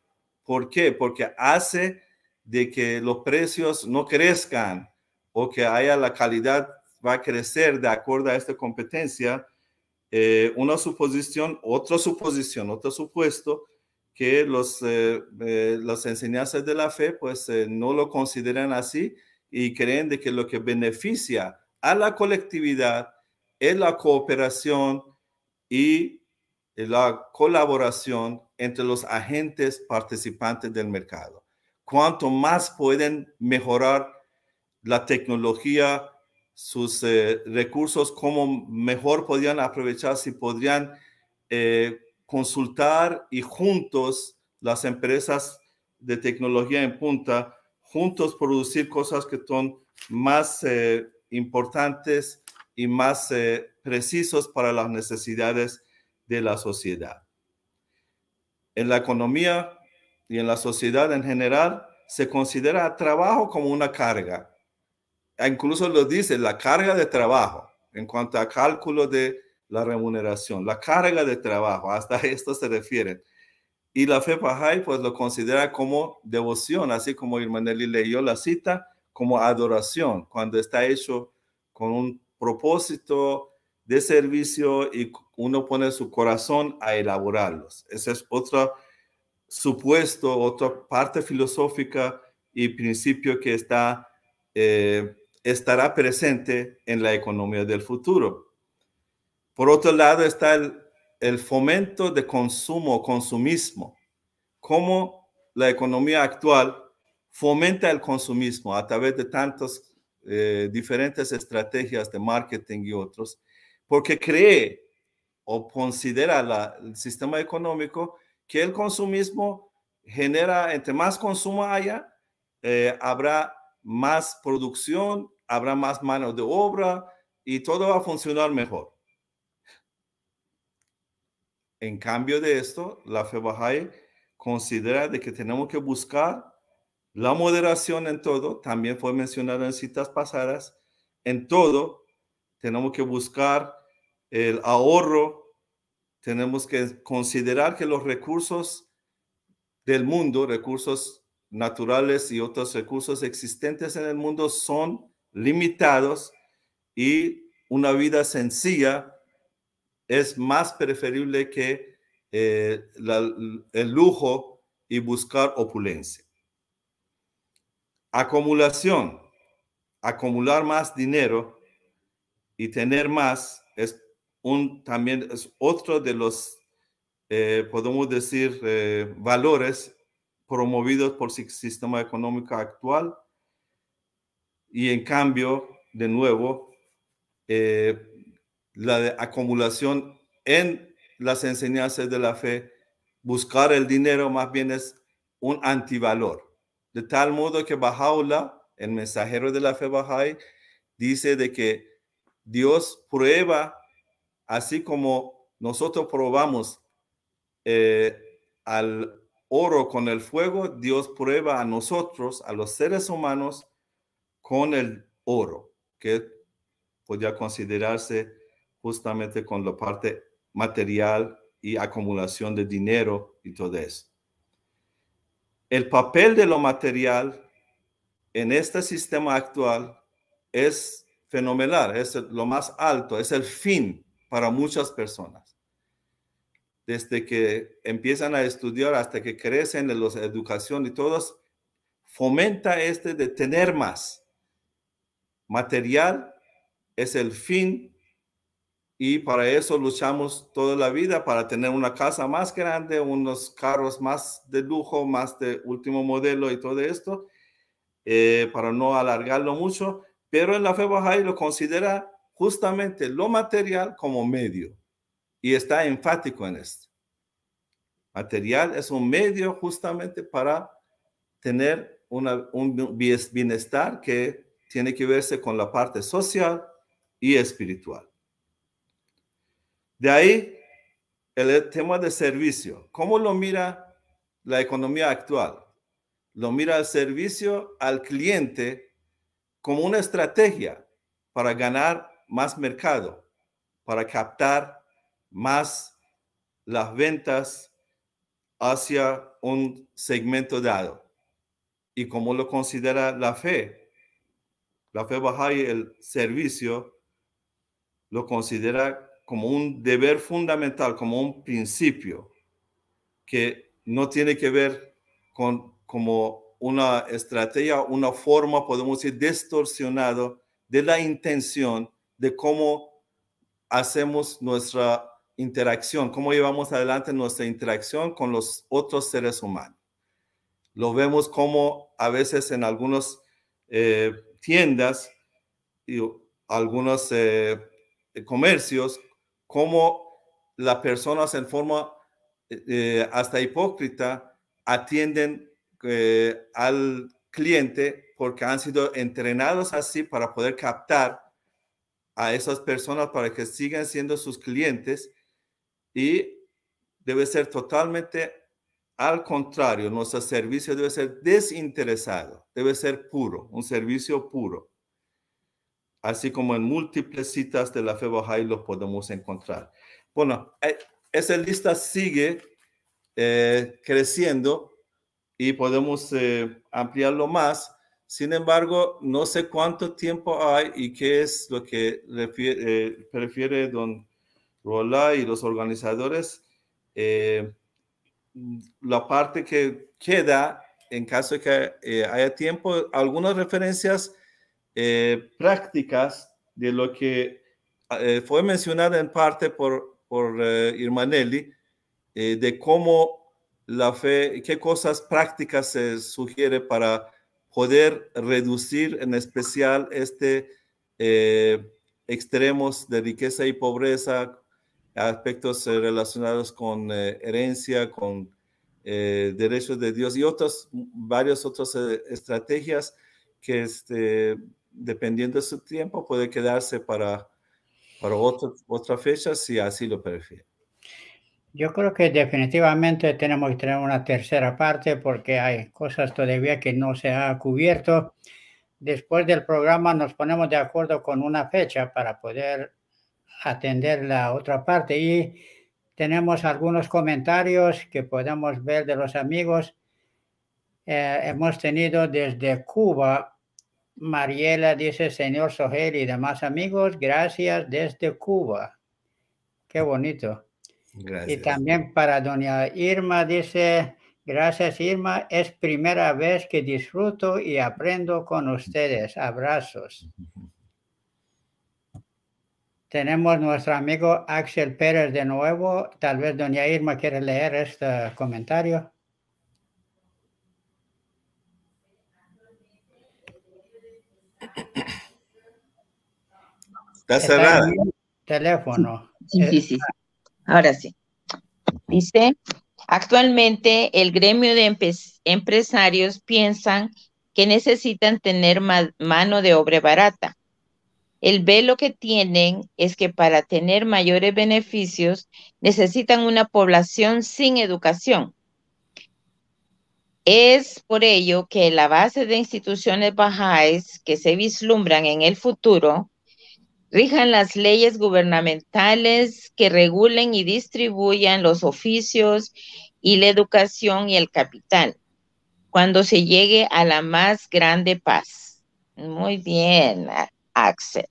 ¿Por qué? Porque hace de que los precios no crezcan o que haya la calidad va a crecer de acuerdo a esta competencia. Eh, una suposición, otra suposición, otro supuesto que los, eh, eh, las enseñanzas de la fe pues eh, no lo consideran así y creen de que lo que beneficia a la colectividad es la cooperación y la colaboración entre los agentes participantes del mercado. Cuanto más pueden mejorar la tecnología, sus recursos, cómo mejor podrían aprovechar, si podrían consultar y juntos las empresas de tecnología en punta, juntos producir cosas que son más eh, importantes y más eh, precisos para las necesidades de la sociedad. En la economía y en la sociedad en general se considera trabajo como una carga. Incluso lo dice la carga de trabajo en cuanto a cálculo de la remuneración, la carga de trabajo, hasta esto se refiere. Y la fe Bahá'í pues lo considera como devoción, así como Irmaneli leyó la cita, como adoración, cuando está hecho con un propósito de servicio y uno pone su corazón a elaborarlos. Ese es otro supuesto, otra parte filosófica y principio que está, eh, estará presente en la economía del futuro. Por otro lado está el, fomento de consumo, consumismo. Cómo la economía actual fomenta el consumismo a través de tantas eh, diferentes estrategias de marketing y otros, porque cree o considera el sistema económico que el consumismo genera, entre más consumo haya, eh, habrá más producción, habrá más mano de obra y todo va a funcionar mejor. En cambio de esto, la fe Bahá'í considera de que tenemos que buscar la moderación en todo, también fue mencionado en citas pasadas, en todo tenemos que buscar el ahorro, tenemos que considerar que los recursos del mundo, recursos naturales y otros recursos existentes en el mundo son limitados y una vida sencilla es más preferible que eh, el lujo y buscar opulencia. Acumulación, acumular más dinero y tener más es un también es otro de los eh, podemos decir eh, valores promovidos por el sistema económico actual y en cambio de nuevo la acumulación en las enseñanzas de la fe, buscar el dinero más bien es un antivalor. De tal modo que Bajaula, el mensajero de la fe Bahá'í, dice de que Dios prueba, así como nosotros probamos eh, al oro con el fuego, Dios prueba a nosotros, a los seres humanos, con el oro, que podría considerarse justamente con la parte material y acumulación de dinero y todo eso. El papel de lo material en este sistema actual es fenomenal, es lo más alto, es el fin para muchas personas. Desde que empiezan a estudiar hasta que crecen en la educación y todos, fomenta este de tener más. Material es el fin y para eso luchamos toda la vida, para tener una casa más grande, unos carros más de lujo, más de último modelo y todo esto, eh, para no alargarlo mucho, pero en la fe Bahá'í lo considera justamente lo material como medio y está enfático en esto. Material es un medio justamente para tener un bienestar que tiene que verse con la parte social y espiritual. De ahí el tema de servicio. ¿Cómo lo mira la economía actual? Lo mira el servicio al cliente como una estrategia para ganar más mercado, para captar más las ventas hacia un segmento dado. ¿Y cómo lo considera la fe? La fe y el servicio, lo considera como un deber fundamental, como un principio que no tiene que ver con como una estrategia, una forma, podemos decir, distorsionado de la intención de cómo hacemos nuestra interacción, cómo llevamos adelante nuestra interacción con los otros seres humanos. Lo vemos como a veces en algunas eh, tiendas y algunos eh, comercios, como las personas en forma eh, hasta hipócrita atienden al cliente porque han sido entrenados así para poder captar a esas personas para que sigan siendo sus clientes y debe ser totalmente al contrario, nuestro servicio debe ser desinteresado, debe ser puro, un servicio puro. Así como en múltiples citas de la fe Bahá'í lo podemos encontrar. Bueno, eh, esa lista sigue eh, creciendo y podemos eh, ampliarlo más. Sin embargo, no sé cuánto tiempo hay y qué es lo que eh, prefiere don Rola y los organizadores. Eh, la parte que queda, en caso de que haya tiempo, algunas referencias prácticas de lo que fue mencionado en parte por, por Irmanelli, de cómo la fe, qué cosas prácticas se sugiere para poder reducir en especial este eh, extremos de riqueza y pobreza, aspectos eh, relacionados con eh, herencia, con derechos de Dios y otras, varias otras estrategias que este, dependiendo de su tiempo puede quedarse para, para otra, otra fecha si así lo prefiere. Yo creo que definitivamente tenemos que tener una tercera parte porque hay cosas todavía que no se ha cubierto. Después del programa nos ponemos de acuerdo con una fecha para poder atender la otra parte y tenemos algunos comentarios que podemos ver de los amigos. Eh, hemos tenido desde Cuba, Mariela dice, señor Sogel y demás amigos, gracias desde Cuba. Qué bonito. Y también para doña Irma dice, gracias Irma, es primera vez que disfruto y aprendo con ustedes. Abrazos. Tenemos nuestro amigo Axel Pérez de nuevo. Tal vez doña Irma quiere leer este comentario. Está cerrada. Teléfono. Sí, sí, sí. Ahora sí. Dice, actualmente el gremio de empresarios piensan que necesitan tener mano de obra barata. El velo que tienen es que para tener mayores beneficios necesitan una población sin educación. Es por ello que la base de instituciones bajáis que se vislumbran en el futuro rijan las leyes gubernamentales que regulen y distribuyan los oficios y la educación y el capital, cuando se llegue a la más grande paz. Muy bien, Axel.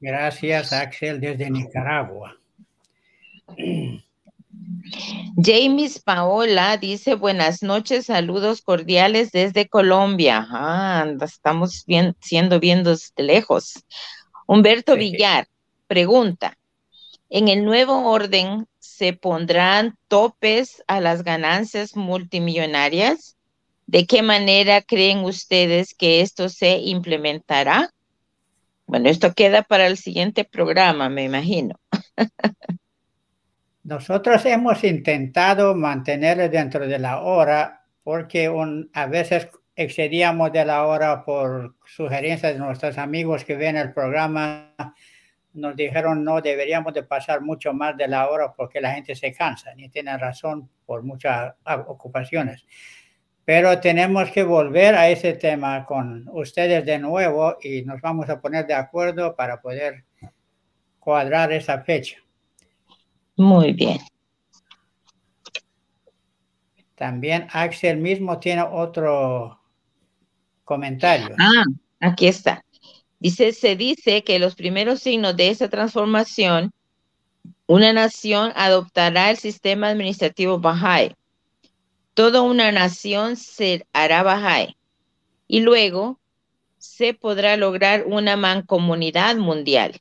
Gracias, Axel, desde Nicaragua. James Paola dice buenas noches, saludos cordiales desde Colombia. Ah, estamos bien, siendo viendo desde lejos. Humberto Villar pregunta, ¿en el nuevo orden se pondrán topes a las ganancias multimillonarias? ¿De qué manera creen ustedes que esto se implementará? Bueno, esto queda para el siguiente programa, me imagino. Nosotros hemos intentado mantenerlo dentro de la hora porque a veces excedíamos de la hora por sugerencias de nuestros amigos que ven el programa. Nos dijeron no deberíamos de pasar mucho más de la hora porque la gente se cansa y tiene razón por muchas ocupaciones. Pero tenemos que volver a ese tema con ustedes de nuevo y nos vamos a poner de acuerdo para poder cuadrar esa fecha. Muy bien. También Axel mismo tiene otro comentario. Ah, aquí está. Dice, se dice que los primeros signos de esa transformación, una nación adoptará el sistema administrativo Bahá'í. Toda una nación se hará Bahá'í. Y luego se podrá lograr una mancomunidad mundial.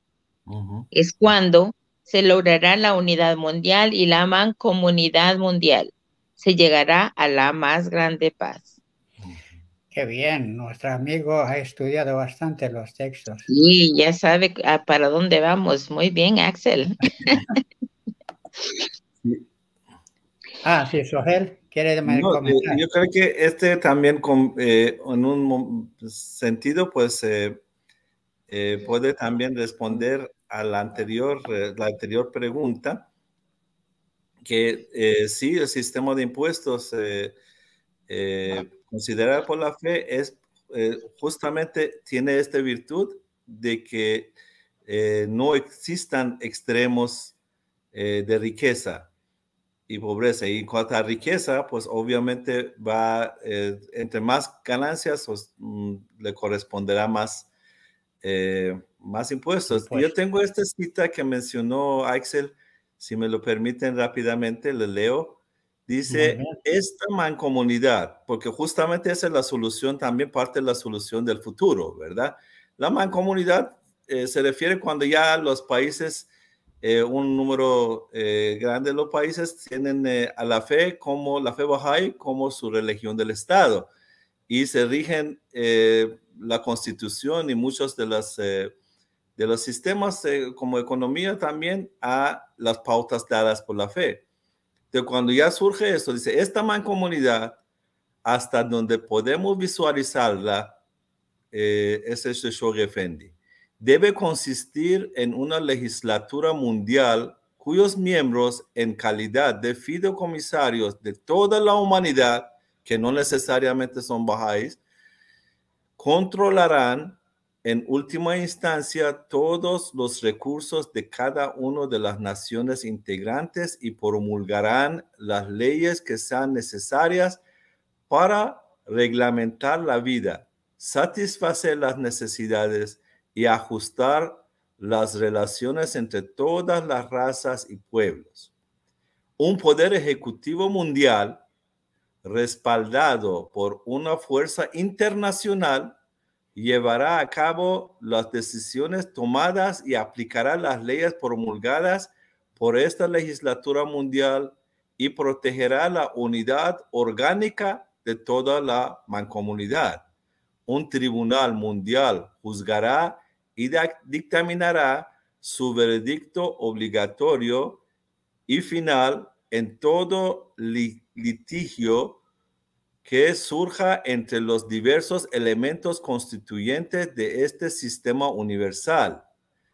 Es cuando se logrará la unidad mundial y la mancomunidad mundial. Se llegará a la más grande paz. Qué bien, nuestro amigo ha estudiado bastante los textos. Sí, ya sabe para dónde vamos. Muy bien, Axel. ah, sí, Sohel, quiere comentar. Yo creo que este también, eh, en un sentido, pues eh, eh, puede también responder a la anterior, la anterior pregunta, que sí, el sistema de impuestos considerada por la fe es eh, justamente tiene esta virtud de que eh, no existan extremos eh, de riqueza y pobreza. Y en cuanto a riqueza, pues obviamente va, entre más ganancias, pues, mm, le corresponderá más, más impuestos. Yo tengo esta cita que mencionó Axel, si me lo permiten rápidamente, le leo. Dice, esta mancomunidad, porque justamente esa es la solución, también parte de la solución del futuro, ¿verdad? La mancomunidad eh, se refiere cuando ya los países, eh, un número eh, grande de los países tienen a la fe como la fe Bahá'í como su religión del Estado y se rigen la constitución y muchos de, las, de los sistemas como economía también a las pautas dadas por la fe. Cuando ya surge esto, dice, esta mancomunidad, hasta donde podemos visualizarla, eh, es este Shogefendi, debe consistir en una legislatura mundial cuyos miembros, en calidad de fideicomisarios de toda la humanidad, que no necesariamente son bajáis, controlarán en última instancia todos los recursos de cada una de las naciones integrantes y promulgarán las leyes que sean necesarias para reglamentar la vida, satisfacer las necesidades y ajustar las relaciones entre todas las razas y pueblos. Un poder ejecutivo mundial respaldado por una fuerza internacional llevará a cabo las decisiones tomadas y aplicará las leyes promulgadas por esta legislatura mundial y protegerá la unidad orgánica de toda la mancomunidad. Un tribunal mundial juzgará y dictaminará su veredicto obligatorio y final en todo litigio que surja entre los diversos elementos constituyentes de este sistema universal.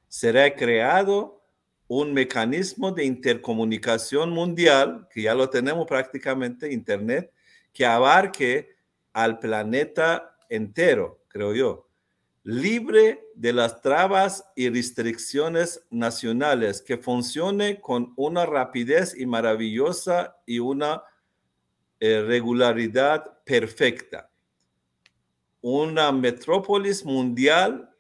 Será creado un mecanismo de intercomunicación mundial, que ya lo tenemos prácticamente, Internet, que abarque al planeta entero, creo yo, libre de las trabas y restricciones nacionales, que funcione con una rapidez y maravillosa y una eh, regularidad perfecta. Una metrópolis mundial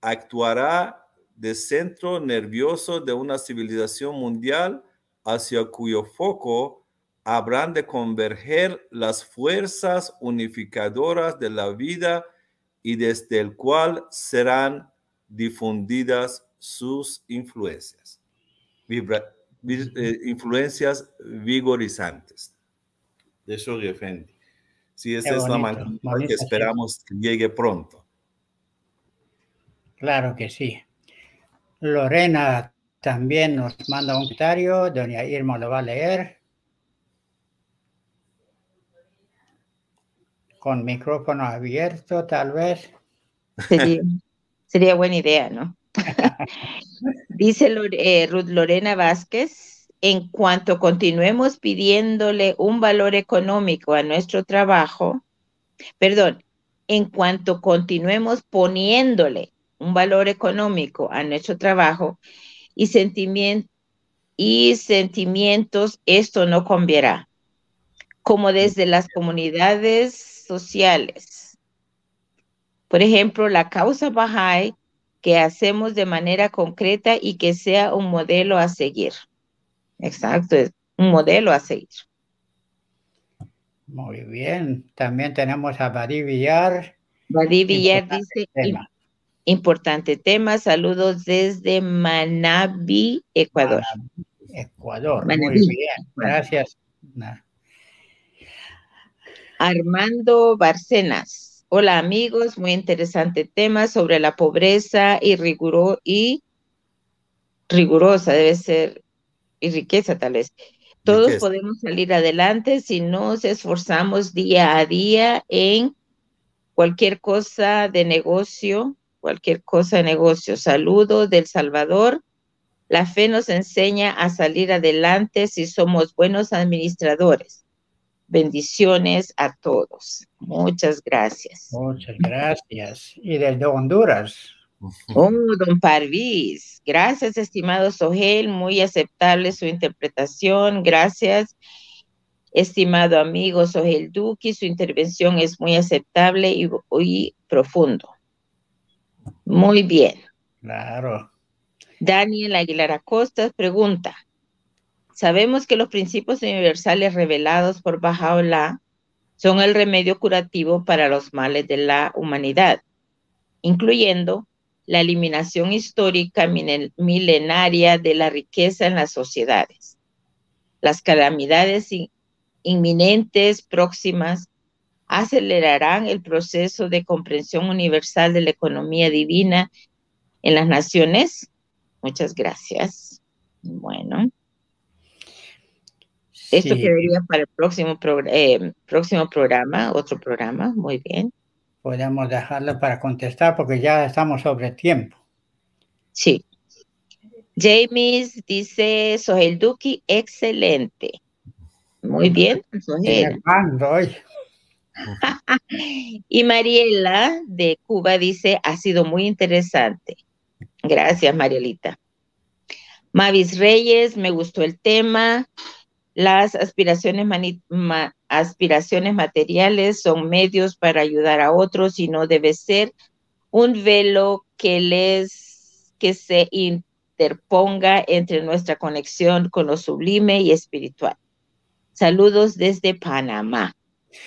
actuará de centro nervioso de una civilización mundial hacia cuyo foco habrán de converger las fuerzas unificadoras de la vida y desde el cual serán difundidas sus influencias, eh, influencias vigorizantes de Shoghi Sí, esa es la manera que esperamos que llegue pronto. Claro que sí. Lorena también nos manda un comentario, doña Irma lo va a leer. Con micrófono abierto, tal vez. Sería, buena idea, ¿no? Dice eh, Ruth Lorena Vázquez, en cuanto continuemos pidiéndole un valor económico a nuestro trabajo, perdón, en cuanto continuemos poniéndole un valor económico a nuestro trabajo y, sentimientos, esto no cambiará. Como desde las comunidades sociales. Por ejemplo, la causa Bahá'í que hacemos de manera concreta y que sea un modelo a seguir. Exacto, es un modelo a seguir. Muy bien. También tenemos a Badi Villar. Badi Villar dice, importante tema. Saludos desde Manabi, Ecuador. Ecuador. Muy bien. Gracias. Armando Barcenas. Hola amigos, muy interesante tema sobre la pobreza y, riguro, y rigurosa, debe ser, y riqueza tal vez. Todos podemos salir adelante si nos esforzamos día a día en cualquier cosa de negocio, cualquier cosa de negocio. Saludo del Salvador. La fe nos enseña a salir adelante si somos buenos administradores. Bendiciones a todos. Muchas gracias. Muchas gracias. Y desde Honduras. Oh, don Parvis. Gracias, estimado Sogel. Muy aceptable su interpretación. Gracias. Estimado amigo Sogel Duki, su intervención es muy aceptable y, muy profundo. Muy bien. Claro. Daniel Aguilar Acosta pregunta, sabemos que los principios universales revelados por Baha'u'llah son el remedio curativo para los males de la humanidad, incluyendo la eliminación histórica milenaria de la riqueza en las sociedades, las calamidades inminentes próximas acelerarán el proceso de comprensión universal de la economía divina en las naciones. Muchas gracias. Bueno. Esto quedaría para el próximo, eh, próximo programa, otro programa. Muy bien. Podemos dejarlo para contestar porque ya estamos sobre tiempo. Sí. James dice, Sohel Duki, excelente. Muy bien, Sohel. y Mariela de Cuba dice, ha sido muy interesante. Gracias, Marielita. Mavis Reyes, me gustó el tema. Las aspiraciones, aspiraciones materiales son medios para ayudar a otros y no debe ser un velo que les que se interponga entre nuestra conexión con lo sublime y espiritual. Saludos desde Panamá.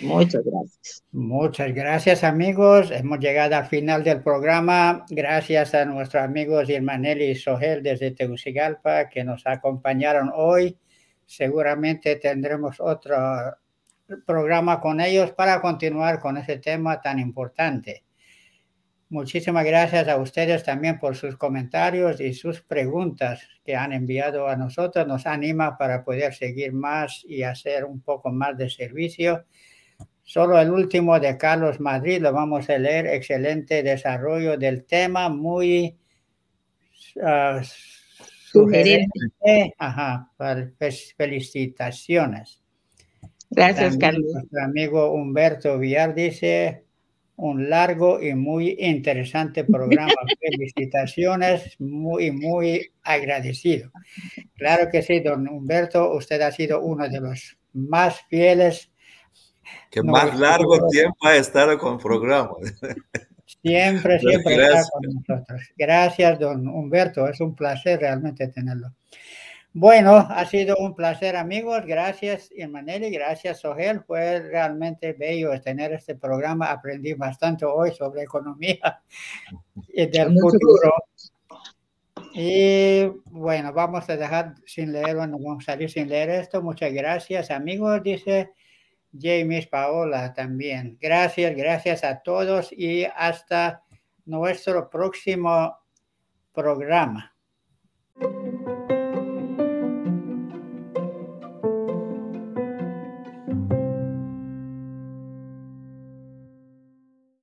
Muchas gracias. Muchas gracias amigos. Hemos llegado al final del programa. Gracias a nuestros amigos Irmaneli y Sogel desde Tegucigalpa que nos acompañaron hoy. Seguramente tendremos otro programa con ellos para continuar con ese tema tan importante. Muchísimas gracias a ustedes también por sus comentarios y sus preguntas que han enviado a nosotros. Nos anima para poder seguir más y hacer un poco más de servicio. Solo el último de Carlos Madrid lo vamos a leer. Excelente desarrollo del tema, muy uh, sugerente. Ajá, felicitaciones. Gracias, Carlos. Nuestro amigo Humberto Villar dice, un largo y muy interesante programa. Felicitaciones, muy, muy agradecido. Claro que sí, don Humberto, usted ha sido uno de los más fieles que más largo tiempo ha estado con el Siempre, siempre está con nosotros. Gracias, don Humberto. Es un placer realmente tenerlo. Bueno, ha sido un placer, amigos. Gracias, Emanuel, gracias, Sogel. Fue realmente bello tener este programa. Aprendí bastante hoy sobre economía y del futuro. Y bueno, vamos a dejar sin leer, bueno, vamos a salir sin leer esto. Muchas gracias, amigos. Dice James, Paola también. Gracias, gracias a todos y hasta nuestro próximo programa.